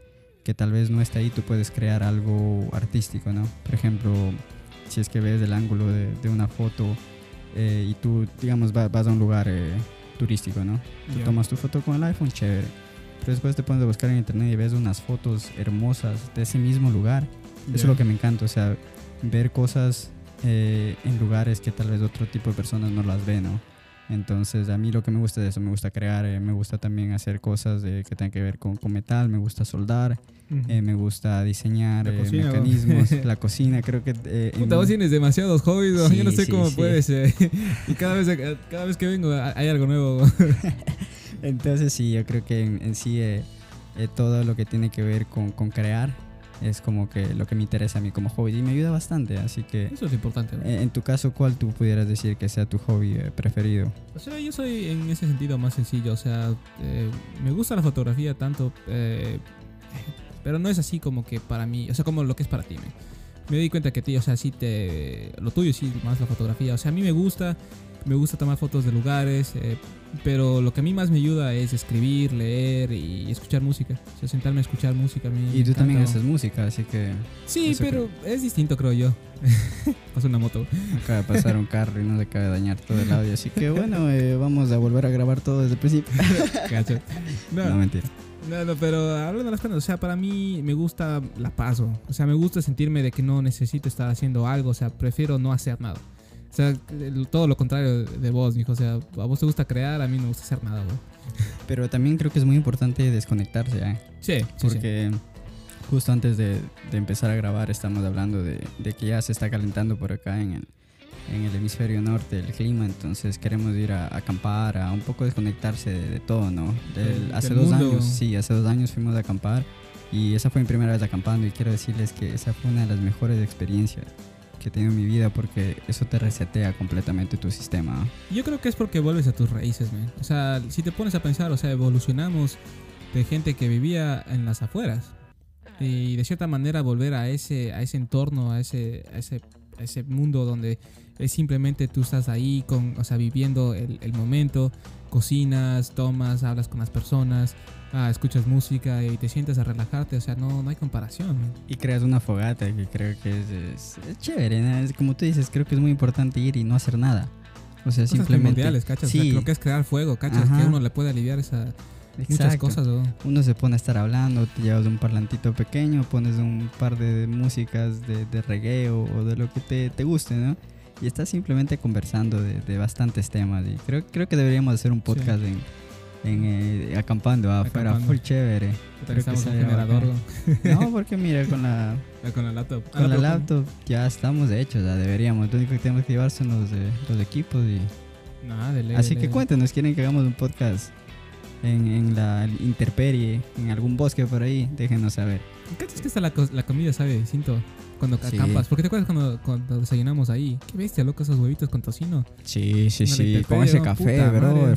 que tal vez no está ahí, tú puedes crear algo artístico, ¿no? Por ejemplo, si es que ves el ángulo de, de una foto eh, y tú, digamos, vas, vas a un lugar eh, turístico, ¿no? Tú yeah. tomas tu foto con el iPhone, chévere. Pero después te pones a buscar en internet y ves unas fotos hermosas de ese mismo lugar. Yeah. Eso es lo que me encanta, o sea, ver cosas eh, en lugares que tal vez otro tipo de personas no las ven, ¿no? Entonces, a mí lo que me gusta de eso, me gusta crear, eh, me gusta también hacer cosas de, que tengan que ver con, con metal, me gusta soldar, eh, me gusta diseñar La eh, cocina, mecanismos, la cocina, creo que... Puta, en- vos tienes demasiados hobbies, yo no sé sí, cómo sí. puedes. y cada vez, cada vez que vengo hay algo nuevo. Entonces sí, yo creo que en, en sí todo lo que tiene que ver con, con crear es como que lo que me interesa a mí como hobby y me ayuda bastante, así que... Eso es importante. ¿no? eh, En tu caso, ¿cuál tú pudieras decir que sea tu hobby eh, preferido? O sea, yo soy en ese sentido más sencillo. O sea, eh, me gusta la fotografía tanto, eh, pero no es así como que para mí, o sea, como lo que es para ti. Me, me di cuenta que, tío, o sea, sí te. Lo tuyo sí, más la fotografía. O sea, a mí me gusta, me gusta tomar fotos de lugares, eh, pero lo que a mí más me ayuda es escribir, leer y escuchar música. O sea, sentarme a escuchar música. A mí Y tú también haces música, así que Sí, pero es distinto, creo yo. Pasa una moto. acaba de pasar un carro y no se acaba de dañar todo el audio, así que bueno, eh, vamos a volver a grabar todo desde el principio. Cacho. No, No, mentira. No, no, pero hablando de las cosas, o sea, para mí me gusta la paz, o o sea, me gusta sentirme de que no necesito estar haciendo algo, o sea, prefiero no hacer nada. O sea, todo lo contrario de vos, mijo, o sea, a vos te gusta crear, a mí no me gusta hacer nada, bro. Pero también creo que es muy importante desconectarse, ¿eh? Sí, sí, sí. Porque justo antes de, de empezar a grabar estamos hablando de, de que ya se está calentando por acá en el, en el hemisferio norte el clima, entonces queremos ir a, a acampar, a un poco desconectarse de, de todo, ¿no? Del- hace dos mundo. años, sí, hace dos años fuimos a acampar y esa fue mi primera vez acampando y quiero decirles que esa fue una de las mejores experiencias que he tenido en mi vida porque eso te resetea completamente tu sistema. Yo creo que es porque vuelves a tus raíces, man. O sea, si te pones a pensar, o sea, evolucionamos de gente que vivía en las afueras y de cierta manera volver a ese, a ese entorno, a ese, a ese, ese mundo donde es simplemente tú estás ahí, con, o sea, viviendo el, el momento, cocinas, tomas, hablas con las personas, ah, escuchas música y te sientes a relajarte, o sea, no, no hay comparación. Y creas una fogata que creo que es, es, es chévere, ¿no? Es como tú dices, creo que es muy importante ir y no hacer nada. O sea, Cosas simplemente... ¿cachas? O sea, Sí. creo que es crear fuego, ¿cachas? Ajá. Que a uno le puede aliviar esa, muchas cosas, ¿no? Uno se pone a estar hablando, te llevas un parlantito pequeño, pones un par de músicas de, de reggae o, o de lo que te, te guste, ¿no? Y estás simplemente conversando de, de bastantes temas. Y creo, creo que deberíamos hacer un podcast en, en eh, acampando afuera, Acampando. full chévere. Creo que generador. No, porque mira, con la, ¿no? con la laptop. Ah, con la laptop ya estamos hechos, ya deberíamos. Lo único que tenemos que llevar son los, eh, los equipos y... Así que cuéntenos, ¿quieren que hagamos un podcast en, en la interperie, en algún bosque por ahí? Déjenos saber. ¿Cachas que hasta la, co- la comida sabe distinto cuando Sí. acampas? Porque te acuerdas cuando, cuando desayunamos ahí? Qué bestia, loco, esos huevitos con tocino. Sí, sí, sí. Con ese ¿no? café, bro.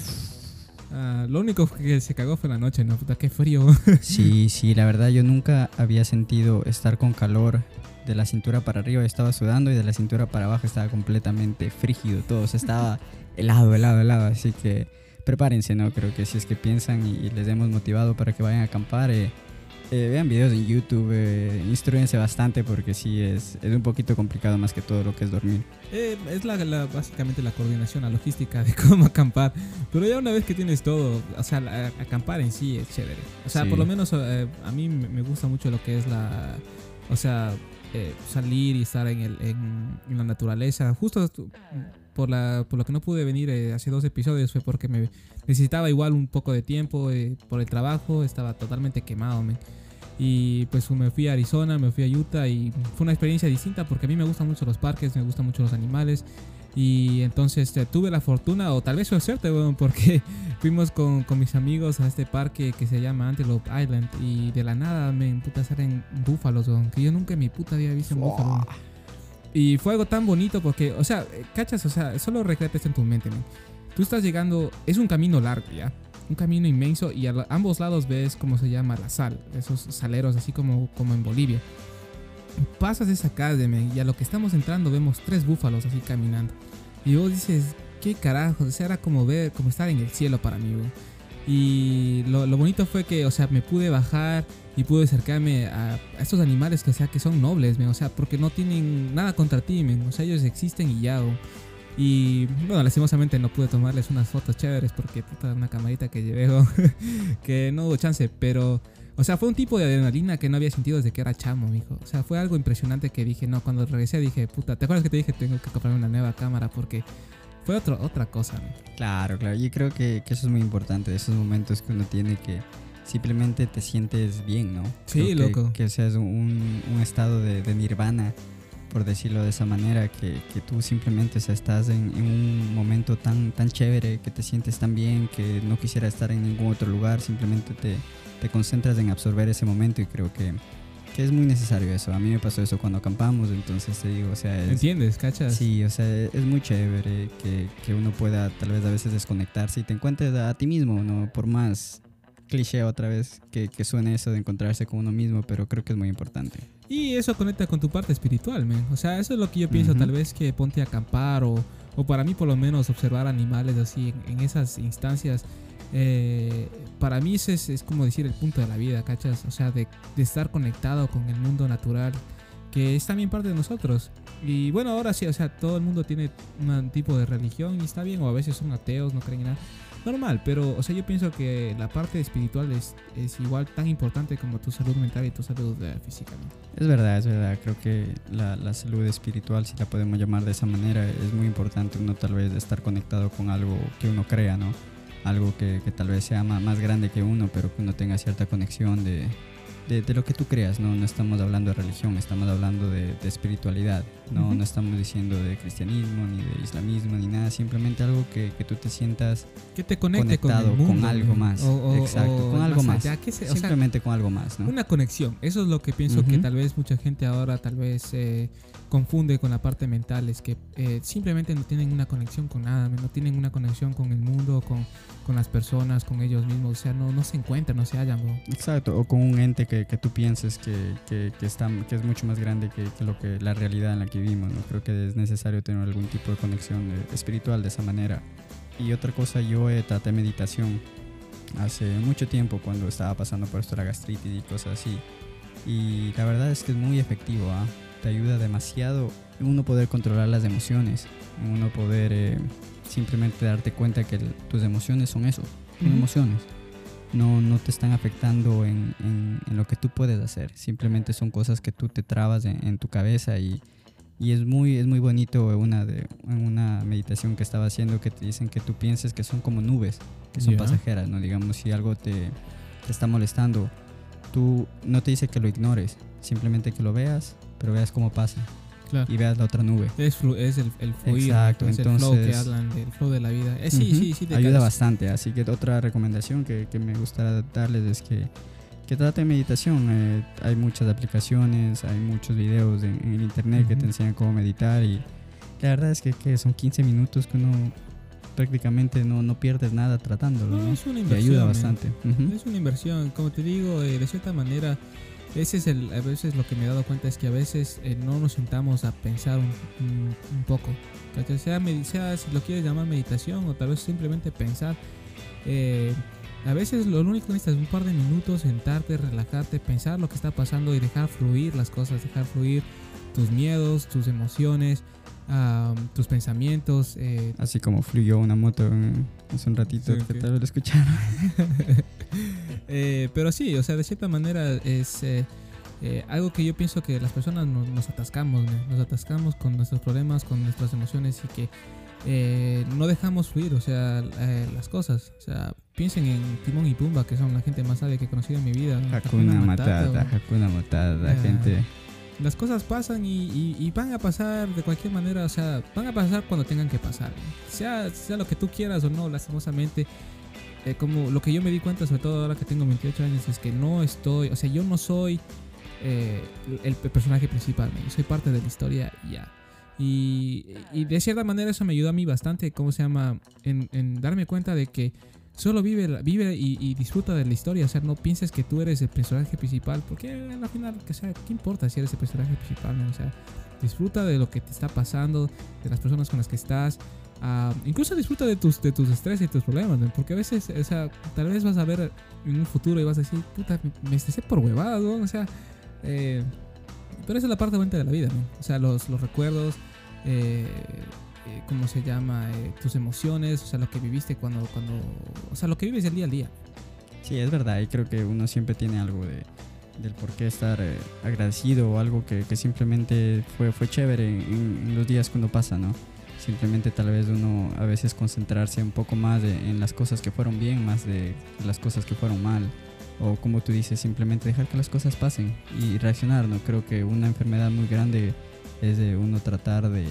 Ah, lo único que se cagó fue la noche, ¿no? Puta, qué frío. Sí, sí, la verdad yo nunca había sentido estar con calor. De la cintura para arriba estaba sudando y de la cintura para abajo estaba completamente frígido. Todo o sea, estaba helado, helado, helado. Así que prepárense, ¿no? Creo que si es que piensan y, y les hemos motivado para que vayan a acampar, eh, eh, vean videos en YouTube, eh, instruyense bastante porque sí es, es un poquito complicado más que todo lo que es dormir. Eh, es la, la- básicamente la coordinación, la logística de cómo acampar. Pero ya una vez que tienes todo, o sea, la- acampar en sí es chévere. O sea, Sí. por lo menos eh, a mí me gusta mucho lo que es la. O sea, eh, salir y estar en, el, en, en la naturaleza. Justo por, la, por lo que no pude venir eh, hace dos episodios fue porque me necesitaba igual un poco de tiempo eh, por el trabajo. Estaba totalmente quemado, men. Y pues me fui a Arizona, me fui a Utah y fue una experiencia distinta porque a mí me gustan mucho los parques, me gustan mucho los animales. Y entonces eh, tuve la fortuna, o tal vez fue suerte, weón, porque fuimos con, con mis amigos a este parque que se llama Antelope Island. Y de la nada me puta salen búfalos, weón, que yo nunca en mi puta había visto un búfalo. Y fue algo tan bonito porque, o sea, eh, cachas, o sea, solo recréate esto en tu mente, man. Tú estás llegando, es un camino largo, ¿ya? Un camino inmenso y a ambos lados ves cómo se llama la sal, esos saleros, así como, como en Bolivia. Pasas esa calle, man, y a lo que estamos entrando vemos tres búfalos así caminando. Y vos dices, ¿qué carajo? O sea, era como ver, como estar en el cielo para mí, weón. Y lo, lo bonito fue que, o sea, me pude bajar y pude acercarme a, a estos animales que, o sea, que son nobles, o sea, porque no tienen nada contra ti, o sea, ellos existen y ya, weón. Y bueno, lastimosamente no pude tomarles unas fotos chéveres porque puta una camarita que llevé, weón, que no hubo chance, pero o sea, fue un tipo de adrenalina que no había sentido desde que era chamo, mijo. O sea, fue algo impresionante que dije, no, cuando regresé dije, puta, ¿te acuerdas que te dije tengo que comprarme una nueva cámara porque fue otro, otra cosa. ¿no? Claro, claro. Yo creo que, que eso es muy importante, esos momentos que uno tiene que simplemente te sientes bien, ¿no? Sí, Creo que- loco. Que seas un, un estado de, de nirvana, por decirlo de esa manera, que, que tú simplemente o sea, estás en, en un momento tan, tan chévere, que te sientes tan bien, que no quisiera estar en ningún otro lugar, simplemente te, te concentras en absorber ese momento y creo que, que es muy necesario eso. A mí me pasó eso cuando acampamos, entonces te digo, o sea, es, ¿Entiendes? ¿Cachas? Sí, o sea, es muy chévere que, que uno pueda tal vez a veces desconectarse y te encuentres a ti mismo, ¿no? Por más cliché otra vez que, que suene eso de encontrarse con uno mismo, pero creo que es muy importante. Y eso conecta con tu parte espiritual, man. O sea, eso es lo que yo pienso, Ujú. tal vez que ponte a acampar o, o para mí por lo menos observar animales así en, en esas instancias. Eh, para mí es, es como decir el punto de la vida, ¿cachas? O sea, de, de estar conectado con el mundo natural, que es también parte de nosotros. Y bueno, ahora sí, o sea, todo el mundo tiene un tipo de religión y está bien, o a veces son ateos, no creen en nada. Normal, pero, o sea, yo pienso que la parte espiritual es, es igual tan importante como tu salud mental y tu salud eh, física. ¿no? Es verdad, es verdad. Creo que la, la salud espiritual, si la podemos llamar de esa manera, es muy importante uno tal vez estar conectado con algo que uno crea, ¿no? Algo que, que tal vez sea más grande que uno, pero que uno tenga cierta conexión de, de, de lo que tú creas, ¿no? No estamos hablando de religión, estamos hablando de, de espiritualidad, ¿no? No estamos diciendo de cristianismo, ni de islamismo, ni nada, simplemente algo que, que tú te sientas Que te conecte con, Conectado con algo más. O- o- Exacto, o con algo más. sea, simplemente con algo más, ¿no? una conexión. Eso es lo que pienso que tal vez mucha gente ahora tal vez eh, confunde con la parte mental. Es que eh, simplemente no tienen una conexión con nada, no tienen una conexión con el mundo, con, con las personas, con ellos mismos. O sea, no, no se encuentran, no se hallan. Exacto, o con un ente que, que tú pienses que, que, está, que es mucho más grande que, lo que la realidad en la que vivimos. ¿no? Creo que es necesario tener algún tipo de conexión eh, espiritual de esa manera. Y otra cosa, yo eh, traté meditación hace mucho tiempo cuando estaba pasando por esto la gastritis y cosas así. Y la verdad es que es muy efectivo, ¿ah? te ayuda demasiado uno poder controlar las emociones, uno poder eh, simplemente darte cuenta que el- tus emociones son eso, son emociones. No, no te están afectando en, en- en lo que tú puedes hacer. Simplemente son cosas que tú te trabas en, en tu cabeza y, y es muy, es muy bonito una, de, una meditación que estaba haciendo que te dicen que tú pienses que son como nubes, que son pasajeras, ¿no? Digamos, si algo te, te está molestando, tú no te dice que lo ignores, simplemente que lo veas, pero veas cómo pasa Claro. y veas la otra nube. Es, flu- es el, el fluir, Exacto, es el flow que entonces- hablan del flow de la vida. Eh, sí, Ujú, sí, sí. te Ayuda bastante. Así que otra recomendación que, que me gustaría darles es que, que traten meditación. Eh, hay muchas aplicaciones, hay muchos videos en, en el internet que te enseñan cómo meditar y la verdad es que, que son 15 minutos que uno prácticamente no, no pierdes nada tratándolo. No, ¿no? es una inversión. ayuda man. bastante. Ujú. Es una inversión, como te digo, eh, de cierta manera, ese es el, a veces lo que me he dado cuenta es que a veces eh, no nos sentamos a pensar un, un- un poco. ¿cachai? Sea, sea si lo quieres llamar meditación o tal vez simplemente pensar. eh, a veces lo único que necesitas es un par de minutos, sentarte, relajarte, pensar lo que está pasando y dejar fluir las cosas, dejar fluir tus miedos, tus emociones, ah, tus pensamientos. eh, Así como fluyó una moto en- hace un ratito Sí, que tal vez lo escucharon. Eh, pero sí, o sea, de cierta manera es eh, eh, algo que yo pienso que las personas nos, nos atascamos, ¿no? nos atascamos con nuestros problemas, con nuestras emociones y que eh, no dejamos fluir, o sea, eh, las cosas. O sea, piensen en Timón y Pumba, que son la gente más sabia que he conocido en mi vida. ¿no? Hakuna Matata, o- Hakuna Matata, gente. las cosas pasan y, y- y van a pasar de cualquier manera, o sea, van a pasar cuando tengan que pasar. ¿no? Sea, sea lo que tú quieras o no, lastimosamente. Eh, como lo que yo me di cuenta, sobre todo ahora que tengo 28 años, es que no estoy, o sea, yo no soy eh, el, personaje principal. Yo soy parte de la historia ya. Y, y de cierta manera eso me ayudó a mí bastante, ¿cómo se llama? En, en darme cuenta de que solo vive, vive y, y disfruta de la historia. O sea, no pienses que tú eres el personaje principal, porque al final, que sea, ¿qué importa si eres el personaje principal? O sea, disfruta de lo que te está pasando, de las personas con las que estás. Ah, incluso disfruta de tus, de tus estrés y tus problemas, porque a veces, o sea, tal vez vas a ver en un futuro y vas a decir, puta, me, estresé por huevadas. O sea, eh, pero esa es la parte bonita de la vida, ¿no? O sea, los, los recuerdos, eh, eh, ¿cómo se llama? Eh, tus emociones, o sea, lo que viviste cuando, cuando, o sea, lo que vives del día al día. Sí, es verdad, y creo que uno siempre tiene algo de, del por qué estar agradecido o algo que, que simplemente fue, fue chévere en, en los días uno pasa, ¿no? Simplemente tal vez uno a veces concentrarse un poco más de- en las cosas que fueron bien, más de las cosas que fueron mal. O como tú dices, simplemente dejar que las cosas pasen y reaccionar. No creo que una enfermedad muy grande es de uno tratar de,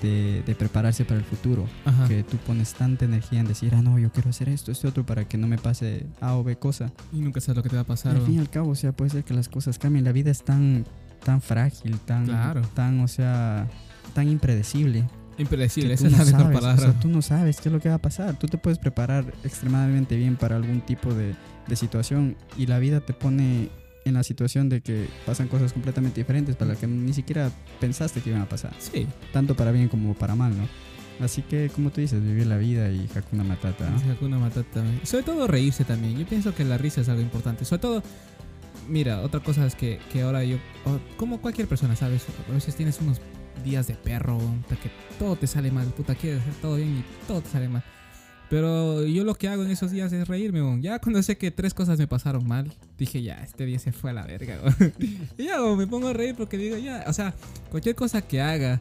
de, de prepararse para el futuro. Ajá. Que tú pones tanta energía en decir, ah, no, yo quiero hacer esto, esto otro para que no me pase A o B cosa. Y nunca sabes lo que te va a pasar. Al fin y al cabo, o sea, puede ser que las cosas cambien. La vida es tan, tan frágil, tan, Claro. tan, o sea, tan impredecible. Impredecible, esa tú es no la mejor sabes, o palabra. sea, tú no sabes qué es lo que va a pasar. Tú te puedes preparar extremadamente bien para algún tipo de, de situación y la vida te pone en la situación de que pasan cosas completamente diferentes para las que ni siquiera pensaste que iban a pasar. Sí, Tanto para bien como para mal, ¿no? Así que, como tú dices, vivir la vida y Hakuna Matata. ¿no? Hakuna Matata. Y Sobre todo reírse también. Yo pienso que la risa es algo importante. Sobre todo, mira, otra cosa es que, que ahora yo, como cualquier persona, ¿sabes? A veces tienes unos días de perro, puta, que todo te sale mal, puta, quieres hacer todo bien y todo te sale mal. Pero yo lo que hago en esos días es reírme. Ya cuando sé que tres cosas me pasaron mal, dije, ya, este día se fue a la verga, weón. Y ya, me pongo a reír porque digo, ya, o sea, cualquier cosa que haga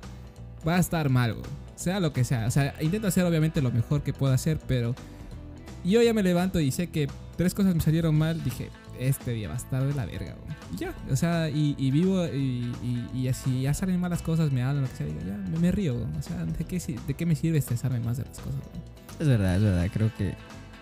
va a estar mal. Sea lo que sea. O sea, intento hacer obviamente lo mejor que pueda hacer, pero yo ya me levanto y sé que tres cosas me salieron mal. Dije, este día va a estar de la verga, weón. Y ya, o sea, y, vivo y, y, y así ya salen malas cosas, me hablan, lo que sea, digo, ya, me, río, weón. O sea, ¿de qué, ¿de qué me sirve estresarme más de las cosas, weón? Es verdad, es verdad. Creo que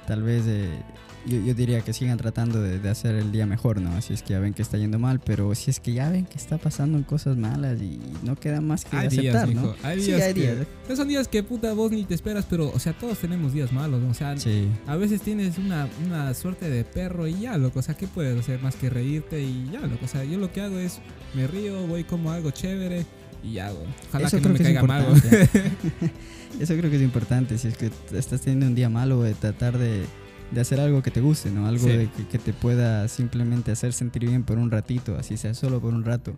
tal vez eh, yo, yo diría que sigan tratando de, de hacer el día mejor, ¿no? Si es que ya ven que está yendo mal, pero si es que ya ven que está pasando cosas malas y no queda más que Hay días, aceptar, ¿no? hay Sí, días hay que- días. Son días que puta vos ni te esperas, pero, o sea, todos tenemos días malos, ¿no? O sea, Sí. A veces tienes una, una suerte de perro y ya, loco. O sea, ¿qué puedes hacer más que reírte y ya, loco? O sea, yo lo que hago es me río, voy como algo chévere y ya, güey. Ojalá Eso que no me que caiga mal. Eso creo que es importante. Si es que estás teniendo un día malo, de tratar de, de hacer algo que te guste, ¿no? Algo Sí. de que, que te pueda simplemente hacer sentir bien por un ratito, así sea solo por un rato.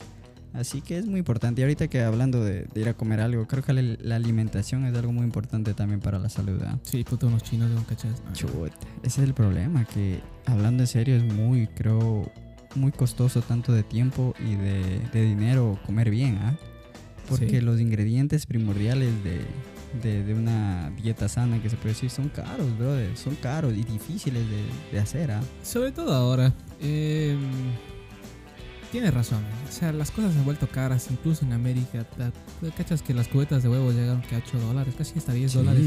Así que es muy importante. Y ahorita que hablando de, de ir a comer algo, creo que la, la alimentación es algo muy importante también para la salud. ¿ah? Sí, puto, unos chinos, ¿no? ¿Cachas? No, Chuta, ese es el problema, que hablando en serio es muy, creo, muy costoso tanto de tiempo y de, de dinero comer bien, ¿ah? Porque Sí. los ingredientes primordiales de, de, de una dieta sana que se puede decir son caros, brother, son caros y difíciles de, de hacer, ¿ah? Sobre todo ahora. eh, tienes razón. O sea, las cosas se han vuelto caras, incluso en América. ¿Cachas que las cubetas de huevos llegaron que a 8 dólares? Casi hasta 10 dólares.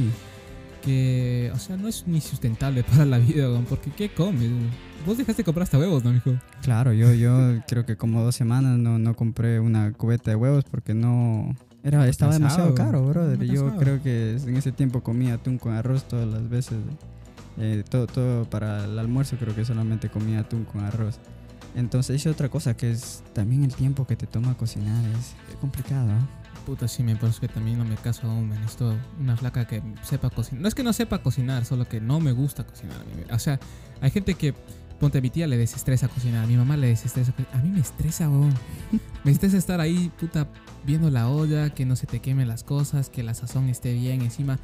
Que, o sea, no es ni sustentable para la vida, güey, porque ¿qué comes? Vos dejaste de comprar hasta huevos, ¿no, mijo? Claro, yo, yo creo que como dos semanas no, no compré una cubeta de huevos porque no... Era, estaba demasiado caro, brother. Yo creo que en ese tiempo comía atún con arroz todas las veces. Eh, todo, todo para el almuerzo creo que solamente comía atún con arroz. Entonces hice otra cosa que es también el tiempo que te toma cocinar. Es complicado. Puta, sí, me parece que también no me caso aún, me necesito una flaca que sepa cocinar. No es que no sepa cocinar, solo que no me gusta cocinar. O sea, hay gente que, ponte, a mi tía le desestresa cocinar, a mi mamá le desestresa. A mí me estresa, weón. Me estresa estar ahí, puta, viendo la olla, que no se te quemen las cosas, que la sazón esté bien, encima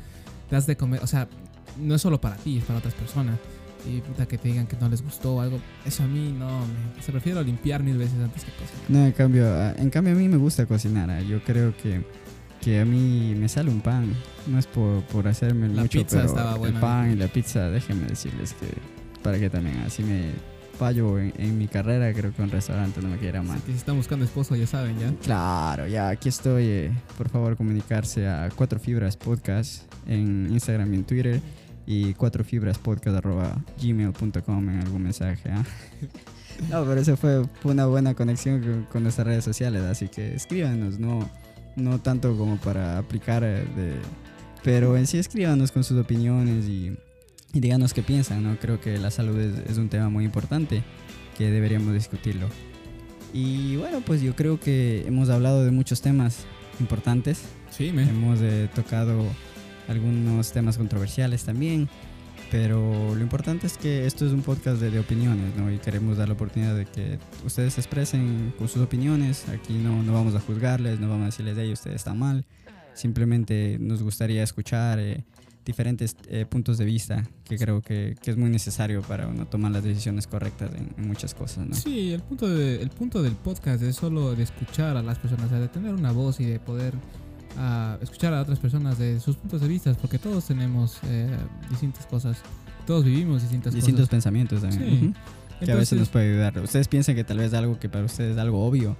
das de comer. O sea, no es solo para ti, es para otras personas. Y puta, que te digan que no les gustó o algo. Eso a mí no, me, se prefiero limpiar mil veces antes que cocinar. No, en cambio, a- en cambio a mí me gusta cocinar. ah. Yo creo que, que a mí me sale un pan. No es por, por hacerme La mucho, pizza pero estaba el buena. pan y la pizza, déjenme decirles que para que también así me fallo en, en mi carrera, creo que un restaurante no me quiera que si están buscando esposo, ya saben, ya. Claro, ya aquí estoy. eh, por favor, comunicarse a Cuatro Fibras Podcast en Instagram y en Twitter y Cuatro Fibras gmail.com en algún mensaje. ¿ah? No, pero eso fue, fue una buena conexión con, con nuestras redes sociales, así que escríbanos, no, no tanto como para aplicar, eh, de, pero en sí escríbanos con sus opiniones y, y díganos qué piensan, ¿no? Creo que la salud es, es un tema muy importante que deberíamos discutirlo. Y bueno, pues yo creo que hemos hablado de muchos temas importantes. Sí, me. Hemos eh, tocado algunos temas controversiales también. Pero lo importante es que esto es un podcast de, de opiniones, ¿no? Y queremos dar la oportunidad de que ustedes se expresen con sus opiniones. Aquí no, no vamos a juzgarles, no vamos a decirles, hey, ustedes están mal. Simplemente nos gustaría escuchar eh, diferentes eh, puntos de vista que creo que, que es muy necesario para uno tomar las decisiones correctas en, en muchas cosas, ¿no? Sí, el punto, de- el punto del podcast es solo de escuchar a las personas, o sea, de tener una voz y de poder a escuchar a otras personas de sus puntos de vista, porque todos tenemos eh, distintas cosas, todos vivimos distintas Distintos cosas. pensamientos también. Sí. ujú, Que a veces Entonces, nos puede ayudar. Ustedes piensan que tal vez algo que para ustedes es algo obvio,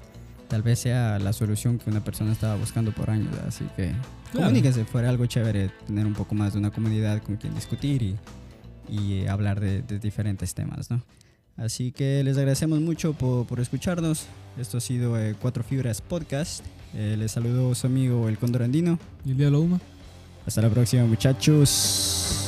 tal vez sea la solución que una persona estaba buscando por años. Así que Claro. comuníquense, fuera algo chévere tener un poco más de una comunidad con quien discutir y, y eh, hablar de, de diferentes temas, ¿no? Así que les agradecemos mucho por, por escucharnos. Esto ha sido eh, Cuatro Fibras Podcast. Eh, les saludo su amigo El Condor Andino. ¿Y el día UMA? Hasta la próxima, muchachos.